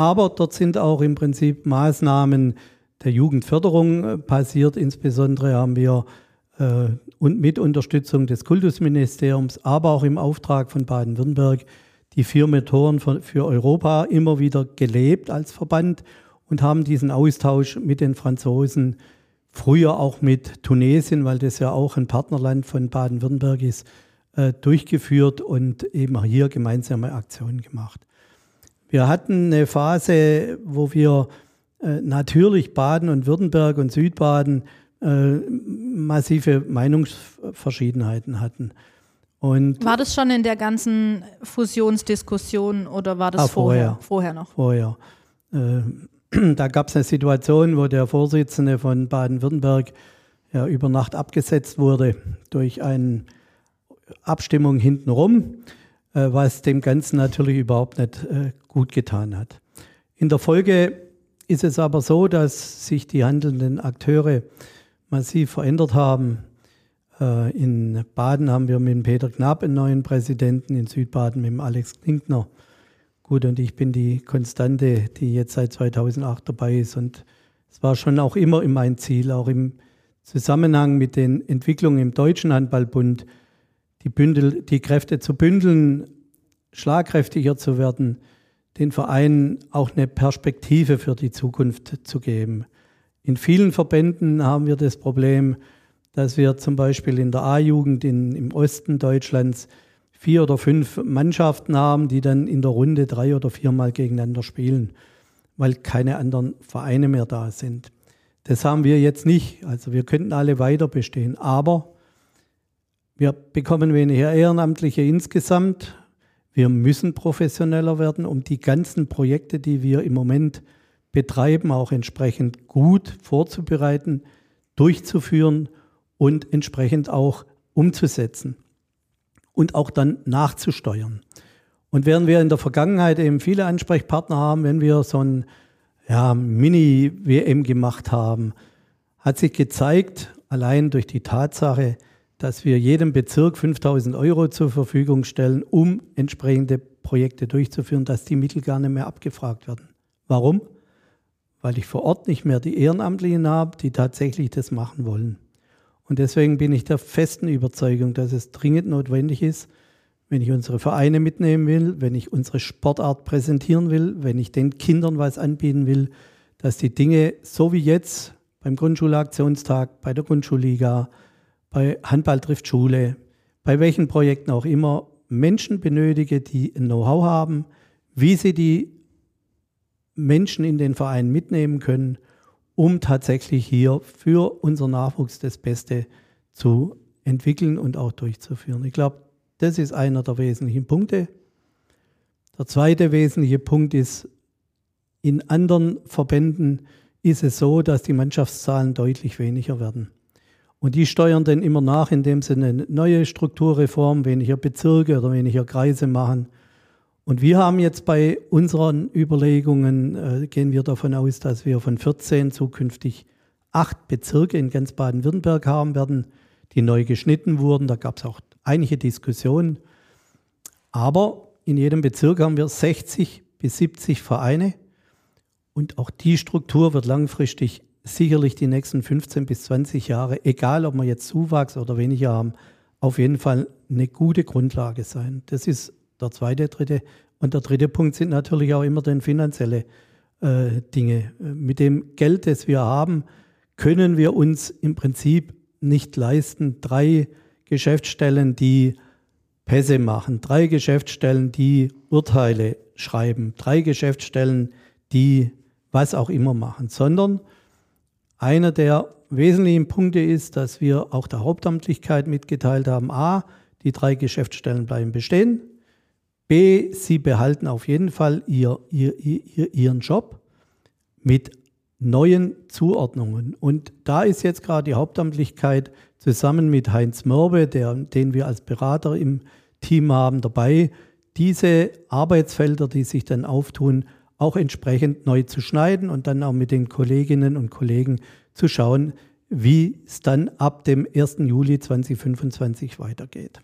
Aber dort sind auch im Prinzip Maßnahmen der Jugendförderung äh, passiert. Insbesondere haben wir äh, und mit Unterstützung des Kultusministeriums, aber auch im Auftrag von Baden-Württemberg die vier Methoden für, für Europa immer wieder gelebt als Verband und haben diesen Austausch mit den Franzosen, früher auch mit Tunesien, weil das ja auch ein Partnerland von Baden-Württemberg ist, äh, durchgeführt und eben hier gemeinsame Aktionen gemacht. Wir hatten eine Phase, wo wir äh, natürlich Baden und Württemberg und Südbaden äh, massive Meinungsverschiedenheiten hatten. Und War das schon in der ganzen Fusionsdiskussion oder war das Ah, vorher? vorher. Noch. vorher. Äh, da gab es eine Situation, wo der Vorsitzende von Baden-Württemberg ja, über Nacht abgesetzt wurde durch eine Abstimmung hintenrum, was dem Ganzen natürlich überhaupt nicht äh, gut getan hat. In der Folge ist es aber so, dass sich die handelnden Akteure massiv verändert haben. Äh, In Baden haben wir mit Peter Knapp einen neuen Präsidenten, in Südbaden mit Alex Klinkner. Gut, und ich bin die Konstante, die jetzt seit 2008 dabei ist. Und es war schon auch immer mein Ziel, auch im Zusammenhang mit den Entwicklungen im Deutschen Handballbund, die, Bündel, die Kräfte zu bündeln, schlagkräftiger zu werden, den Vereinen auch eine Perspektive für die Zukunft zu geben. In vielen Verbänden haben wir das Problem, dass wir zum Beispiel in der A-Jugend im Osten Deutschlands vier oder fünf Mannschaften haben, die dann in der Runde drei oder viermal gegeneinander spielen, weil keine anderen Vereine mehr da sind. Das haben wir jetzt nicht. Also wir könnten alle weiter bestehen, aber wir bekommen weniger Ehrenamtliche insgesamt. Wir müssen professioneller werden, um die ganzen Projekte, die wir im Moment betreiben, auch entsprechend gut vorzubereiten, durchzuführen und entsprechend auch umzusetzen und auch dann nachzusteuern. Und während wir in der Vergangenheit eben viele Ansprechpartner haben, wenn wir so ein ja, Mini-WM gemacht haben, hat sich gezeigt, allein durch die Tatsache, dass wir jedem Bezirk 5000 Euro zur Verfügung stellen, um entsprechende Projekte durchzuführen, dass die Mittel gar nicht mehr abgefragt werden. Warum? Weil ich vor Ort nicht mehr die Ehrenamtlichen habe, die tatsächlich das machen wollen. Und deswegen bin ich der festen Überzeugung, dass es dringend notwendig ist, wenn ich unsere Vereine mitnehmen will, wenn ich unsere Sportart präsentieren will, wenn ich den Kindern was anbieten will, dass die Dinge so wie jetzt beim Grundschulaktionstag, bei der Grundschulliga, bei Handball trifft Schule, bei welchen Projekten auch immer, Menschen benötige, die ein Know-how haben, wie sie die Menschen in den Verein mitnehmen können, um tatsächlich hier für unseren Nachwuchs das Beste zu entwickeln und auch durchzuführen. Ich glaube, das ist einer der wesentlichen Punkte. Der zweite wesentliche Punkt ist, in anderen Verbänden ist es so, dass die Mannschaftszahlen deutlich weniger werden. Und die steuern dann immer nach, indem sie eine neue Strukturreform, weniger Bezirke oder weniger Kreise machen. Und wir haben jetzt bei unseren Überlegungen, äh, gehen wir davon aus, dass wir von 14 zukünftig acht Bezirke in ganz Baden-Württemberg haben werden. die neu geschnitten wurden. Da gab es auch einige Diskussionen. Aber in jedem Bezirk haben wir 60 bis 70 Vereine und auch die Struktur wird langfristig sicherlich die nächsten 15 bis 20 Jahre, egal ob wir jetzt Zuwachs oder weniger haben, auf jeden Fall eine gute Grundlage sein. Das ist der zweite, dritte. Und der dritte Punkt sind natürlich auch immer dann finanzielle äh, Dinge. Mit dem Geld, das wir haben, können wir uns im Prinzip nicht leisten, drei Geschäftsstellen, die Pässe machen, drei Geschäftsstellen, die Urteile schreiben, drei Geschäftsstellen, die was auch immer machen, sondern einer der wesentlichen Punkte ist, dass wir auch der Hauptamtlichkeit mitgeteilt haben, a, die drei Geschäftsstellen bleiben bestehen, b, sie behalten auf jeden Fall ihr, ihr, ihr, ihren Job mit neuen Zuordnungen. Und da ist jetzt gerade die Hauptamtlichkeit zusammen mit Heinz Mörbe, der, den wir als Berater im Team haben, dabei, diese Arbeitsfelder, die sich dann auftun, auch entsprechend neu zu schneiden und dann auch mit den Kolleginnen und Kollegen zu schauen, wie es dann ab dem 1. Juli 2025 weitergeht.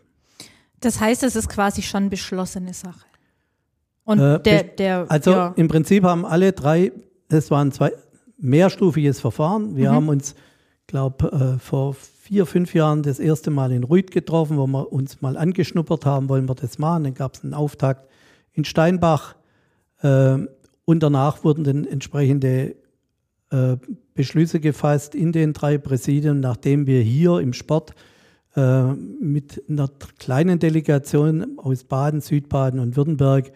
Das heißt, es ist quasi schon beschlossene Sache. Und äh, der, der, also ja. im Prinzip haben alle drei, es war ein zwei, mehrstufiges Verfahren. Wir mhm. haben uns, glaube äh, vor vier, fünf Jahren das erste Mal in Rüd getroffen, wo wir uns mal angeschnuppert haben, wollen wir das machen. Dann gab es einen Auftakt in Steinbach. Äh, und danach wurden dann entsprechende äh, Beschlüsse gefasst in den drei Präsidien, nachdem wir hier im Sport äh, mit einer kleinen Delegation aus Baden, Südbaden und Württemberg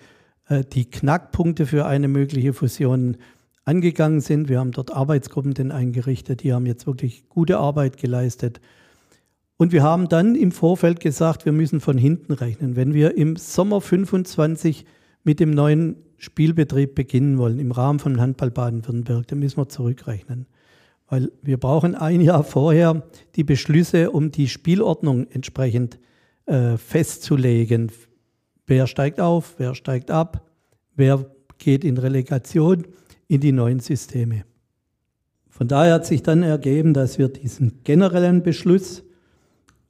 äh, die Knackpunkte für eine mögliche Fusion angegangen sind. Wir haben dort Arbeitsgruppen denn eingerichtet, die haben jetzt wirklich gute Arbeit geleistet. Und wir haben dann im Vorfeld gesagt, wir müssen von hinten rechnen. Wenn wir im Sommer 25 mit dem neuen Spielbetrieb beginnen wollen im Rahmen von Handball Baden-Württemberg, dann müssen wir zurückrechnen. Weil wir brauchen ein Jahr vorher die Beschlüsse, um die Spielordnung entsprechend äh, festzulegen. Wer steigt auf, wer steigt ab, wer geht in Relegation in die neuen Systeme. Von daher hat sich dann ergeben, dass wir diesen generellen Beschluss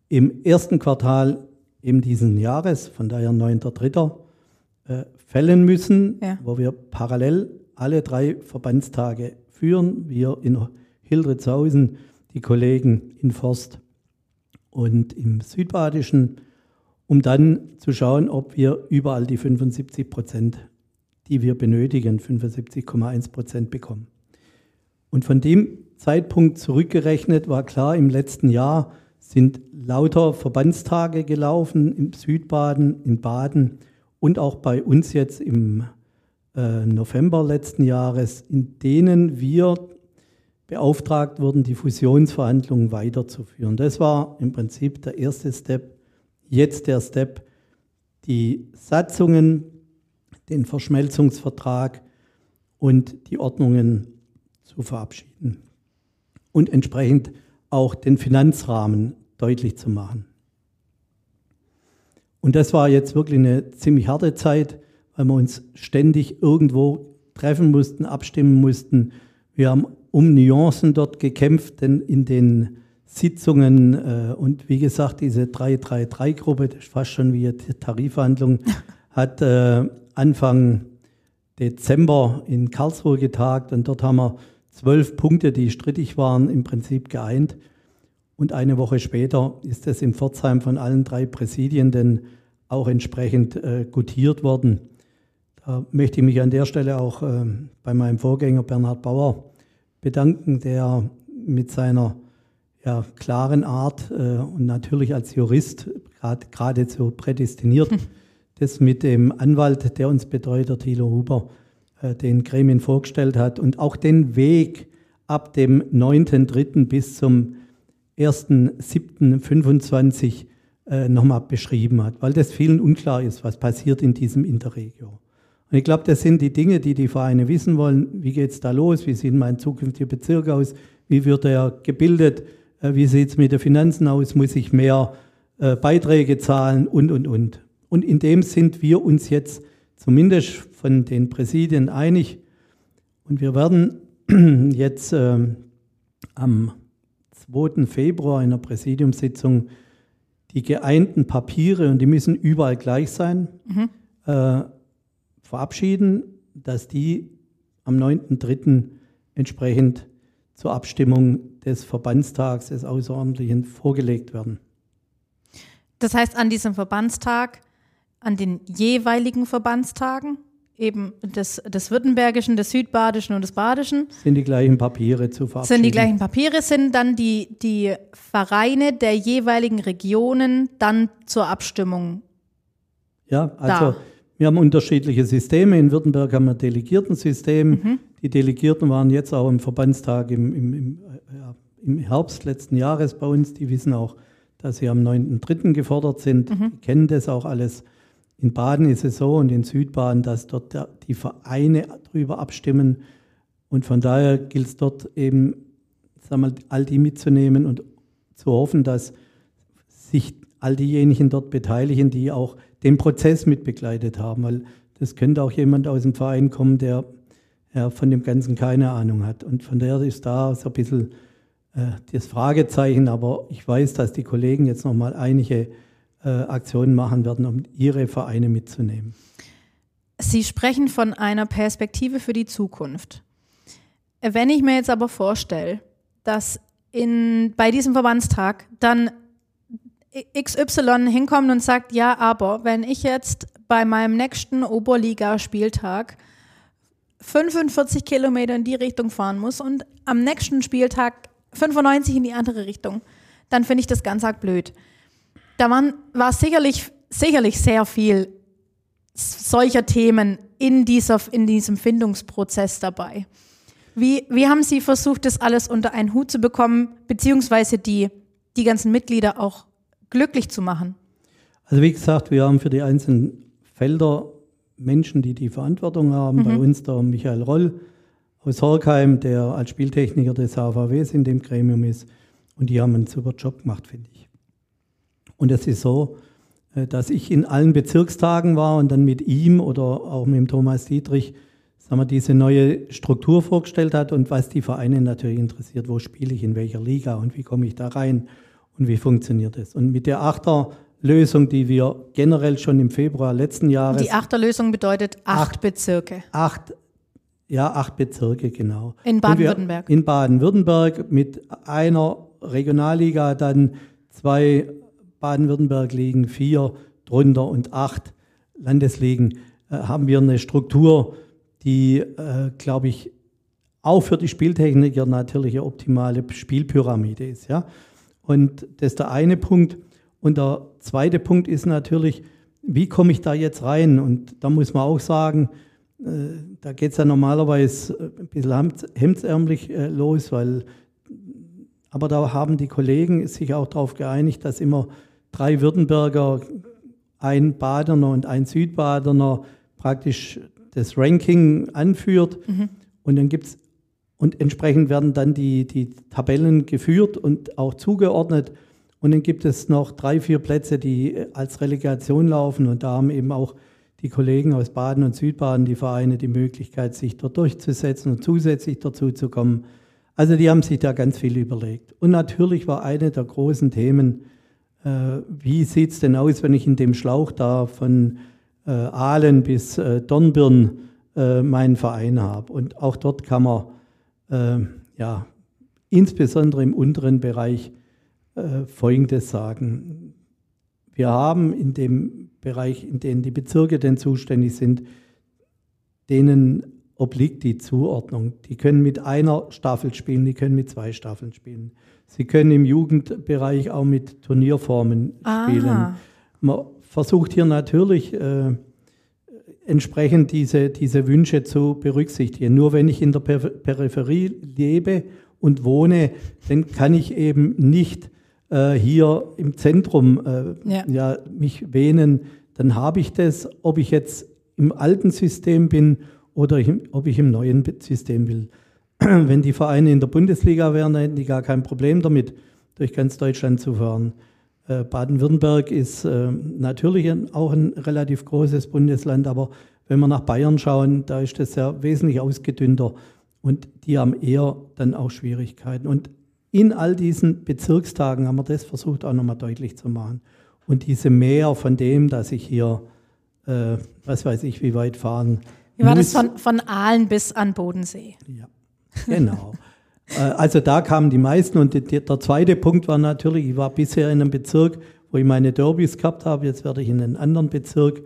im ersten Quartal eben diesen Jahres, von daher 9.3., äh, fällen müssen, ja. wo wir parallel alle drei Verbandstage führen. Wir in Hildritzhausen, die Kollegen in Forst und im Südbadischen, um dann zu schauen, ob wir überall die 75 Prozent, die wir benötigen, 75,1 Prozent bekommen. Und von dem Zeitpunkt zurückgerechnet war klar, im letzten Jahr sind lauter Verbandstage gelaufen im Südbaden, in Baden und auch bei uns jetzt im äh, November letzten Jahres, in denen wir beauftragt wurden, die Fusionsverhandlungen weiterzuführen. Das war im Prinzip der erste Step. Jetzt der Step, die Satzungen, den Verschmelzungsvertrag und die Ordnungen zu verabschieden und entsprechend auch den Finanzrahmen deutlich zu machen. Und das war jetzt wirklich eine ziemlich harte Zeit, weil wir uns ständig irgendwo treffen mussten, abstimmen mussten. Wir haben um Nuancen dort gekämpft, denn in den Sitzungen äh, und wie gesagt, diese 333-Gruppe, das ist fast schon wie eine Tarifverhandlung, hat äh, Anfang Dezember in Karlsruhe getagt und dort haben wir zwölf Punkte, die strittig waren, im Prinzip geeint. Und eine Woche später ist es in Pforzheim von allen drei Präsidien denn auch entsprechend äh, gutiert worden. Da möchte ich mich an der Stelle auch äh, bei meinem Vorgänger Bernhard Bauer bedanken, der mit seiner ja, klaren Art äh, und natürlich als Jurist grad, geradezu prädestiniert, hm. das mit dem Anwalt, der uns betreut, der Thilo Huber, äh, den Gremien vorgestellt hat und auch den Weg ab dem 9.3. bis zum 1.7.25 äh, nochmal beschrieben hat, weil das vielen unklar ist, was passiert in diesem Interregio. Und ich glaube, das sind die Dinge, die die Vereine wissen wollen. Wie geht es da los? Wie sieht mein zukünftiger Bezirk aus? Wie wird er gebildet? Äh, wie sieht es mit den Finanzen aus? Muss ich mehr äh, Beiträge zahlen? Und, und, und. Und in dem sind wir uns jetzt zumindest von den Präsidien einig. Und wir werden jetzt äh, am 2. Februar in einer Präsidiumssitzung die geeinten Papiere, und die müssen überall gleich sein, mhm. äh, verabschieden, dass die am 9.3. entsprechend zur Abstimmung des Verbandstags des Außerordentlichen vorgelegt werden. Das heißt, an diesem Verbandstag, an den jeweiligen Verbandstagen, eben des, des Württembergischen, des Südbadischen und des Badischen. Sind die gleichen Papiere zu verabschieden? Sind die gleichen Papiere, sind dann die, die Vereine der jeweiligen Regionen dann zur Abstimmung. Ja, also da. wir haben unterschiedliche Systeme. In Württemberg haben wir ein Delegiertensystem. Mhm. Die Delegierten waren jetzt auch im Verbandstag im, im, im, ja, im Herbst letzten Jahres bei uns. Die wissen auch, dass sie am 9.3. gefordert sind. Mhm. Die kennen das auch alles. In Baden ist es so und in Südbaden, dass dort die Vereine darüber abstimmen. Und von daher gilt es dort eben, sagen wir, all die mitzunehmen und zu hoffen, dass sich all diejenigen dort beteiligen, die auch den Prozess mitbegleitet haben. Weil das könnte auch jemand aus dem Verein kommen, der ja, von dem Ganzen keine Ahnung hat. Und von daher ist da so ein bisschen äh, das Fragezeichen. Aber ich weiß, dass die Kollegen jetzt nochmal einige Aktionen machen werden, um ihre Vereine mitzunehmen. Sie sprechen von einer Perspektive für die Zukunft. Wenn ich mir jetzt aber vorstelle, dass in, bei diesem Verbandstag dann XY hinkommt und sagt, ja, aber wenn ich jetzt bei meinem nächsten Oberligaspieltag 45 Kilometer in die Richtung fahren muss und am nächsten Spieltag 95 in die andere Richtung, dann finde ich das ganz arg blöd da waren, war sicherlich, sicherlich sehr viel solcher Themen in, dieser, in diesem Findungsprozess dabei. Wie, wie haben Sie versucht, das alles unter einen Hut zu bekommen, beziehungsweise die, die ganzen Mitglieder auch glücklich zu machen? Also wie gesagt, wir haben für die einzelnen Felder Menschen, die die Verantwortung haben. Mhm. Bei uns der Michael Roll aus Horkheim, der als Spieltechniker des HVWs in dem Gremium ist. Und die haben einen super Job gemacht, finde ich. Und es ist so, äh, dass ich in allen Bezirkstagen war und dann mit ihm oder auch mit dem Thomas Dietrich sagen wir, diese neue Struktur vorgestellt hat und was die Vereine natürlich interessiert, wo spiele ich, in welcher Liga und wie komme ich da rein und wie funktioniert es. Und mit der Achterlösung, die wir generell schon im Februar letzten Jahres. Die Achterlösung bedeutet acht, acht Bezirke. Acht, ja, acht Bezirke, genau. In Baden-Württemberg. In Baden-Württemberg mit einer Regionalliga, dann zwei Baden-Württemberg liegen vier drunter und acht Landesligen, äh, haben wir eine Struktur, die, äh, glaube ich, auch für die Spieltechniker natürlich eine optimale Spielpyramide ist. Ja? Und das ist der eine Punkt. Und der zweite Punkt ist natürlich, wie komme ich da jetzt rein? Und da muss man auch sagen, äh, da geht es ja normalerweise ein bisschen hemdsärmlich äh, los, weil, aber da haben die Kollegen sich auch darauf geeinigt, dass immer drei Württemberger, ein Badener und ein Südbadener praktisch das Ranking anführt. Mhm. Und dann gibt's und entsprechend werden dann die, die Tabellen geführt und auch zugeordnet. Und dann gibt es noch drei, vier Plätze, die als Relegation laufen. Und da haben eben auch die Kollegen aus Baden und Südbaden, die Vereine, die Möglichkeit, sich dort durchzusetzen und zusätzlich dazu zu kommen. Also die haben sich da ganz viel überlegt. Und natürlich war eine der großen Themen wie sieht es denn aus, wenn ich in dem Schlauch da von äh, Aalen bis äh, Dornbirn äh, meinen Verein habe. Und auch dort kann man äh, ja, insbesondere im unteren Bereich äh, Folgendes sagen. Wir haben in dem Bereich, in dem die Bezirke denn zuständig sind, denen obliegt die Zuordnung. Die können mit einer Staffel spielen, die können mit zwei Staffeln spielen. Sie können im Jugendbereich auch mit Turnierformen Aha. spielen. Man versucht hier natürlich äh, entsprechend diese, diese Wünsche zu berücksichtigen. Nur wenn ich in der Peripherie lebe und wohne, dann kann ich eben nicht äh, hier im Zentrum äh, ja. ja. mich wähnen. Dann habe ich das, ob ich jetzt im alten System bin oder ob ich im neuen System will. wenn die Vereine in der Bundesliga wären, dann hätten die gar kein Problem damit, durch ganz Deutschland zu fahren. Äh, Baden-Württemberg ist äh, natürlich auch ein relativ großes Bundesland, aber wenn wir nach Bayern schauen, da ist das ja wesentlich ausgedünnter und die haben eher dann auch Schwierigkeiten. Und in all diesen Bezirkstagen haben wir das versucht auch nochmal deutlich zu machen. Und diese Mehr von dem, dass ich hier, äh, was weiß ich, wie weit fahren. Wie war das von, von Aalen bis an Bodensee? Ja, genau. äh, also da kamen die meisten. Und die, der zweite Punkt war natürlich, ich war bisher in einem Bezirk, wo ich meine Derbys gehabt habe. Jetzt werde ich in einen anderen Bezirk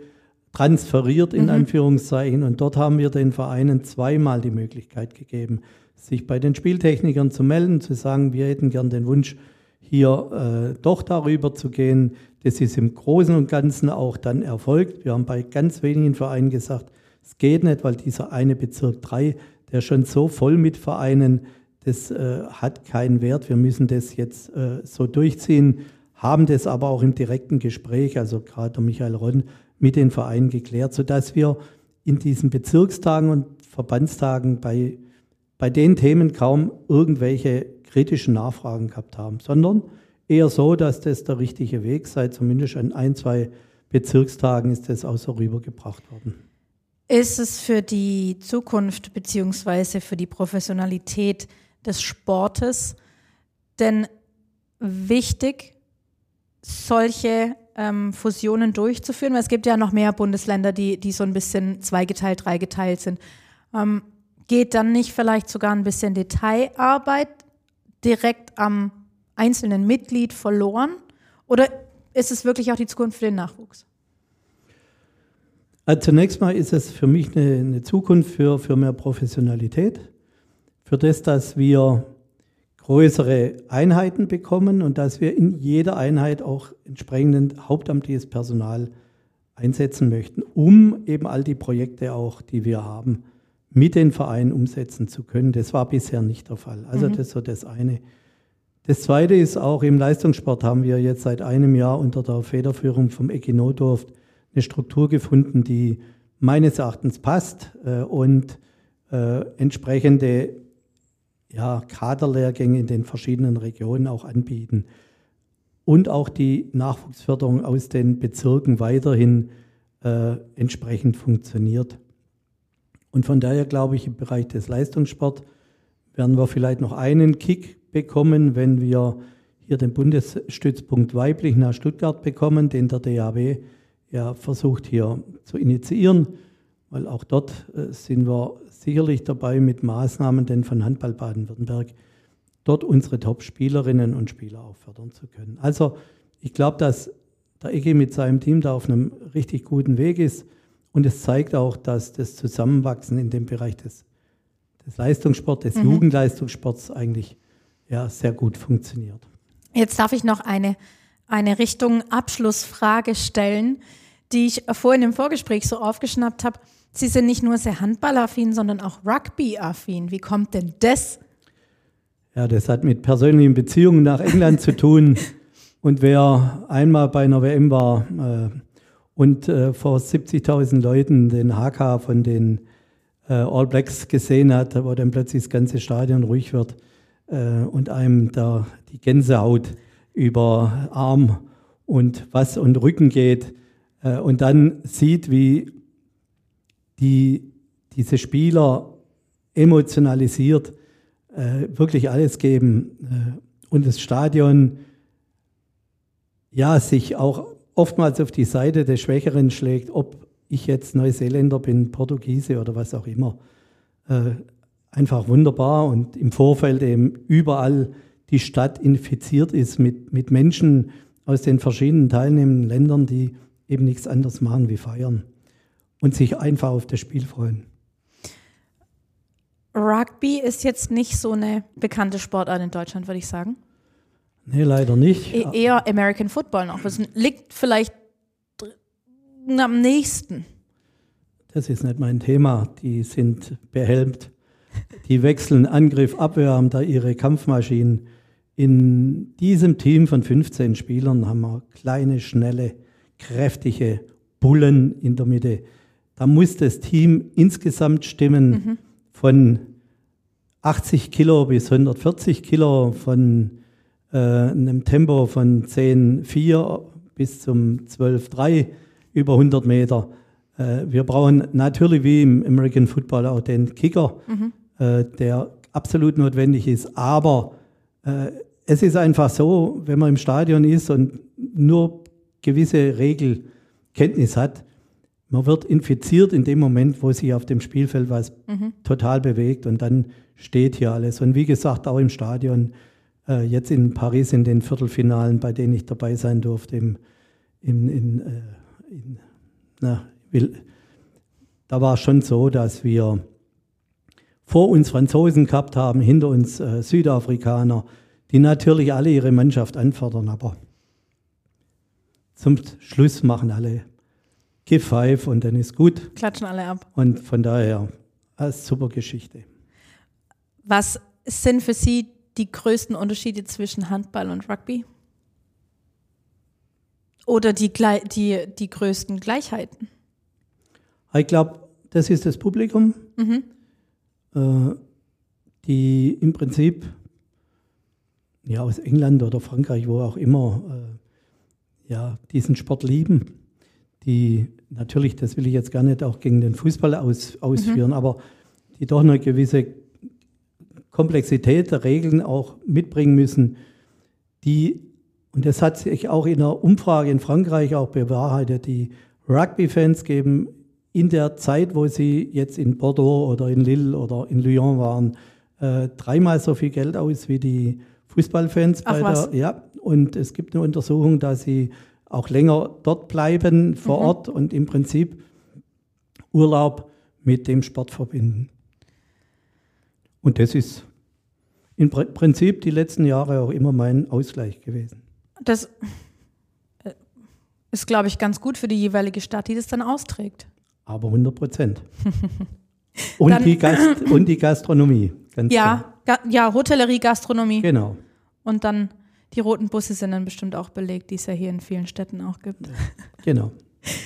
transferiert, in mhm. Anführungszeichen. Und dort haben wir den Vereinen zweimal die Möglichkeit gegeben, sich bei den Spieltechnikern zu melden, zu sagen, wir hätten gern den Wunsch, hier äh, doch darüber zu gehen. Das ist im Großen und Ganzen auch dann erfolgt. Wir haben bei ganz wenigen Vereinen gesagt, es geht nicht, weil dieser eine Bezirk 3, der schon so voll mit Vereinen, das äh, hat keinen Wert. Wir müssen das jetzt äh, so durchziehen, haben das aber auch im direkten Gespräch, also gerade Michael Ronn, mit den Vereinen geklärt, sodass wir in diesen Bezirkstagen und Verbandstagen bei, bei den Themen kaum irgendwelche kritischen Nachfragen gehabt haben, sondern eher so, dass das der richtige Weg sei. Zumindest an ein, zwei Bezirkstagen ist das auch so rübergebracht worden. Ist es für die Zukunft beziehungsweise für die Professionalität des Sportes denn wichtig, solche ähm, Fusionen durchzuführen? Weil es gibt ja noch mehr Bundesländer, die, die so ein bisschen zweigeteilt, dreigeteilt sind. Ähm, geht dann nicht vielleicht sogar ein bisschen Detailarbeit direkt am einzelnen Mitglied verloren? Oder ist es wirklich auch die Zukunft für den Nachwuchs? Also zunächst mal ist es für mich eine, eine Zukunft für, für mehr Professionalität, für das, dass wir größere Einheiten bekommen und dass wir in jeder Einheit auch entsprechend hauptamtliches Personal einsetzen möchten, um eben all die Projekte auch, die wir haben, mit den Vereinen umsetzen zu können. Das war bisher nicht der Fall. Also mhm. das ist so das eine. Das zweite ist auch im Leistungssport haben wir jetzt seit einem Jahr unter der Federführung vom Ecki Notdorf eine Struktur gefunden, die meines Erachtens passt äh, und äh, entsprechende ja, Kaderlehrgänge in den verschiedenen Regionen auch anbieten. Und auch die Nachwuchsförderung aus den Bezirken weiterhin äh, entsprechend funktioniert. Und von daher glaube ich, im Bereich des Leistungssports werden wir vielleicht noch einen Kick bekommen, wenn wir hier den Bundesstützpunkt weiblich nach Stuttgart bekommen, den der DAW ja versucht hier zu initiieren, weil auch dort äh, sind wir sicherlich dabei mit Maßnahmen denn von Handball Baden-Württemberg dort unsere Top-Spielerinnen und Spieler auch fördern zu können. Also ich glaube, dass der EG mit seinem Team da auf einem richtig guten Weg ist und es zeigt auch, dass das Zusammenwachsen in dem Bereich des, des Leistungssports, des mhm. Jugendleistungssports eigentlich ja, sehr gut funktioniert. Jetzt darf ich noch eine, eine Richtung Abschlussfrage stellen, die ich vorhin im Vorgespräch so aufgeschnappt habe. Sie sind nicht nur sehr handballaffin, sondern auch rugby-affin. Wie kommt denn das? Ja, das hat mit persönlichen Beziehungen nach England zu tun. Und wer einmal bei einer WM war äh, und äh, vor 70.000 Leuten den HK von den äh, All Blacks gesehen hat, wo dann plötzlich das ganze Stadion ruhig wird äh, und einem da die Gänsehaut über Arm und was und Rücken geht äh, und dann sieht, wie die diese Spieler emotionalisiert äh, wirklich alles geben äh, und das Stadion ja sich auch oftmals auf die Seite des Schwächeren schlägt, ob ich jetzt Neuseeländer bin, Portugiese oder was auch immer. Äh, einfach wunderbar und im Vorfeld eben überall die Stadt infiziert ist mit, mit Menschen aus den verschiedenen teilnehmenden Ländern, die eben nichts anderes machen wie feiern und sich einfach auf das Spiel freuen. Rugby ist jetzt nicht so eine bekannte Sportart in Deutschland, würde ich sagen. Nee, leider nicht. E eher American Football noch. Das liegt vielleicht am nächsten. Das ist nicht mein Thema. Die sind behelmt. Die wechseln Angriff, Abwehr, haben da ihre Kampfmaschinen. In diesem Team von 15 Spielern haben wir kleine, schnelle, kräftige Bullen in der Mitte. Da muss das Team insgesamt stimmen mhm. von 80 Kilo bis 140 Kilo, von äh, einem Tempo von 10,4 bis zum 12,3 über 100 Meter. Äh, wir brauchen natürlich wie im American Football auch den Kicker, mhm. äh, der absolut notwendig ist, aber es ist einfach so, wenn man im Stadion ist und nur gewisse Regelkenntnis hat, man wird infiziert in dem Moment, wo sich auf dem Spielfeld was mhm. total bewegt und dann steht hier alles. Und wie gesagt, auch im Stadion, äh, jetzt in Paris in den Viertelfinalen, bei denen ich dabei sein durfte, im, in, in, äh, in na, will, da war es schon so, dass wir vor uns Franzosen gehabt haben, hinter uns äh, Südafrikaner, die natürlich alle ihre Mannschaft anfordern, aber zum Schluss machen alle Give Five und dann ist gut. Klatschen alle ab. Und von daher, eine super Geschichte. Was sind für Sie die größten Unterschiede zwischen Handball und Rugby? Oder die, die, die größten Gleichheiten? Ich glaube, das ist das Publikum, mhm. Äh, die im Prinzip ja, aus England oder Frankreich, wo auch immer, äh, ja, diesen Sport lieben. Die natürlich, das will ich jetzt gar nicht auch gegen den Fußball aus, ausführen, mhm. aber die doch eine gewisse Komplexität der Regeln auch mitbringen müssen, die, und das hat sich auch in einer Umfrage in Frankreich auch bewahrheitet, die Rugby-Fans geben in der Zeit, wo sie jetzt in Bordeaux oder in Lille oder in Lyon waren, äh, dreimal so viel Geld aus wie die Fußballfans Ach, bei was? der, ja, und es gibt eine Untersuchung, dass sie auch länger dort bleiben vor mhm. Ort und im Prinzip Urlaub mit dem Sport verbinden. Und das ist im Prinzip die letzten Jahre auch immer mein Ausgleich gewesen. Das äh, ist, glaube ich, ganz gut für die jeweilige Stadt, die das dann austrägt. Aber 100 Prozent. und, die Gast und die Gastronomie. ja, ga ja, Hotellerie, Gastronomie. Genau. Und dann die roten Busse sind dann bestimmt auch belegt, die es ja hier in vielen Städten auch gibt. Genau.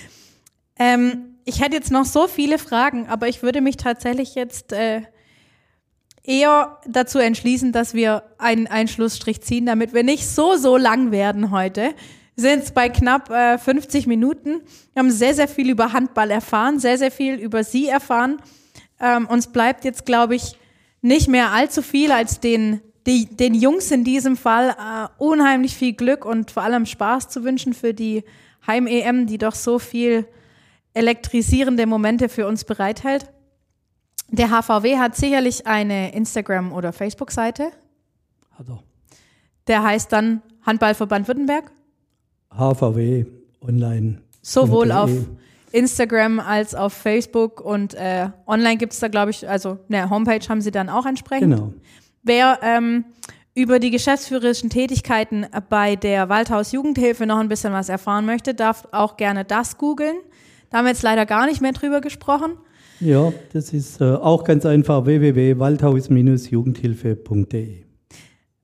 ähm, ich hätte jetzt noch so viele Fragen, aber ich würde mich tatsächlich jetzt äh, eher dazu entschließen, dass wir einen Einschlussstrich ziehen, damit wir nicht so, so lang werden heute. Wir sind jetzt bei knapp äh, 50 Minuten. Wir haben sehr, sehr viel über Handball erfahren, sehr, sehr viel über Sie erfahren. Ähm, uns bleibt jetzt, glaube ich, nicht mehr allzu viel als den die, den Jungs in diesem Fall äh, unheimlich viel Glück und vor allem Spaß zu wünschen für die Heim-EM, die doch so viel elektrisierende Momente für uns bereithält. Der HVW hat sicherlich eine Instagram- oder Facebook-Seite. Hat er. Der heißt dann Handballverband Württemberg. HVW online. Sowohl auf Instagram als auf Facebook und äh, online gibt es da, glaube ich, also eine Homepage haben sie dann auch entsprechend. Genau. Wer ähm, über die geschäftsführerischen Tätigkeiten bei der Waldhaus Jugendhilfe noch ein bisschen was erfahren möchte, darf auch gerne das googeln. Da haben wir jetzt leider gar nicht mehr drüber gesprochen. Ja, das ist äh, auch ganz einfach www.waldhaus-jugendhilfe.de.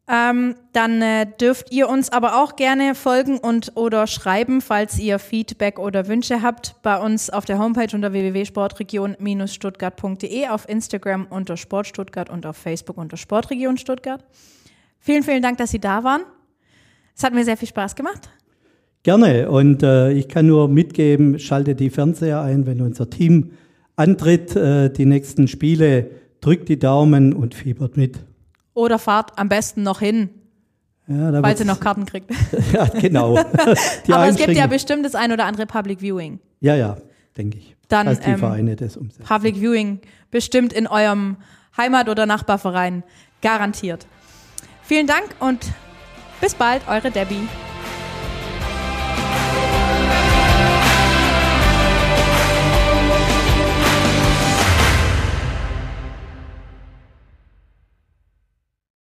Ähm, dann äh, dürft ihr uns aber auch gerne folgen und oder schreiben, falls ihr Feedback oder Wünsche habt, bei uns auf der Homepage unter www.sportregion-stuttgart.de, auf Instagram unter Sportstuttgart und auf Facebook unter Sportregion Stuttgart. Vielen, vielen Dank, dass Sie da waren. Es hat mir sehr viel Spaß gemacht. Gerne und äh, ich kann nur mitgeben, schalte die Fernseher ein, wenn unser Team antritt, äh, die nächsten Spiele, drückt die Daumen und fiebert mit. Oder fahrt am besten noch hin, ja, falls ihr noch Karten kriegt. ja, genau. Aber es gibt ja bestimmt das ein oder andere Public Viewing. Ja, ja, denke ich. Dann dass die ähm, Vereine das umsetzen. Public Viewing bestimmt in eurem Heimat- oder Nachbarverein. Garantiert. Vielen Dank und bis bald, eure Debbie.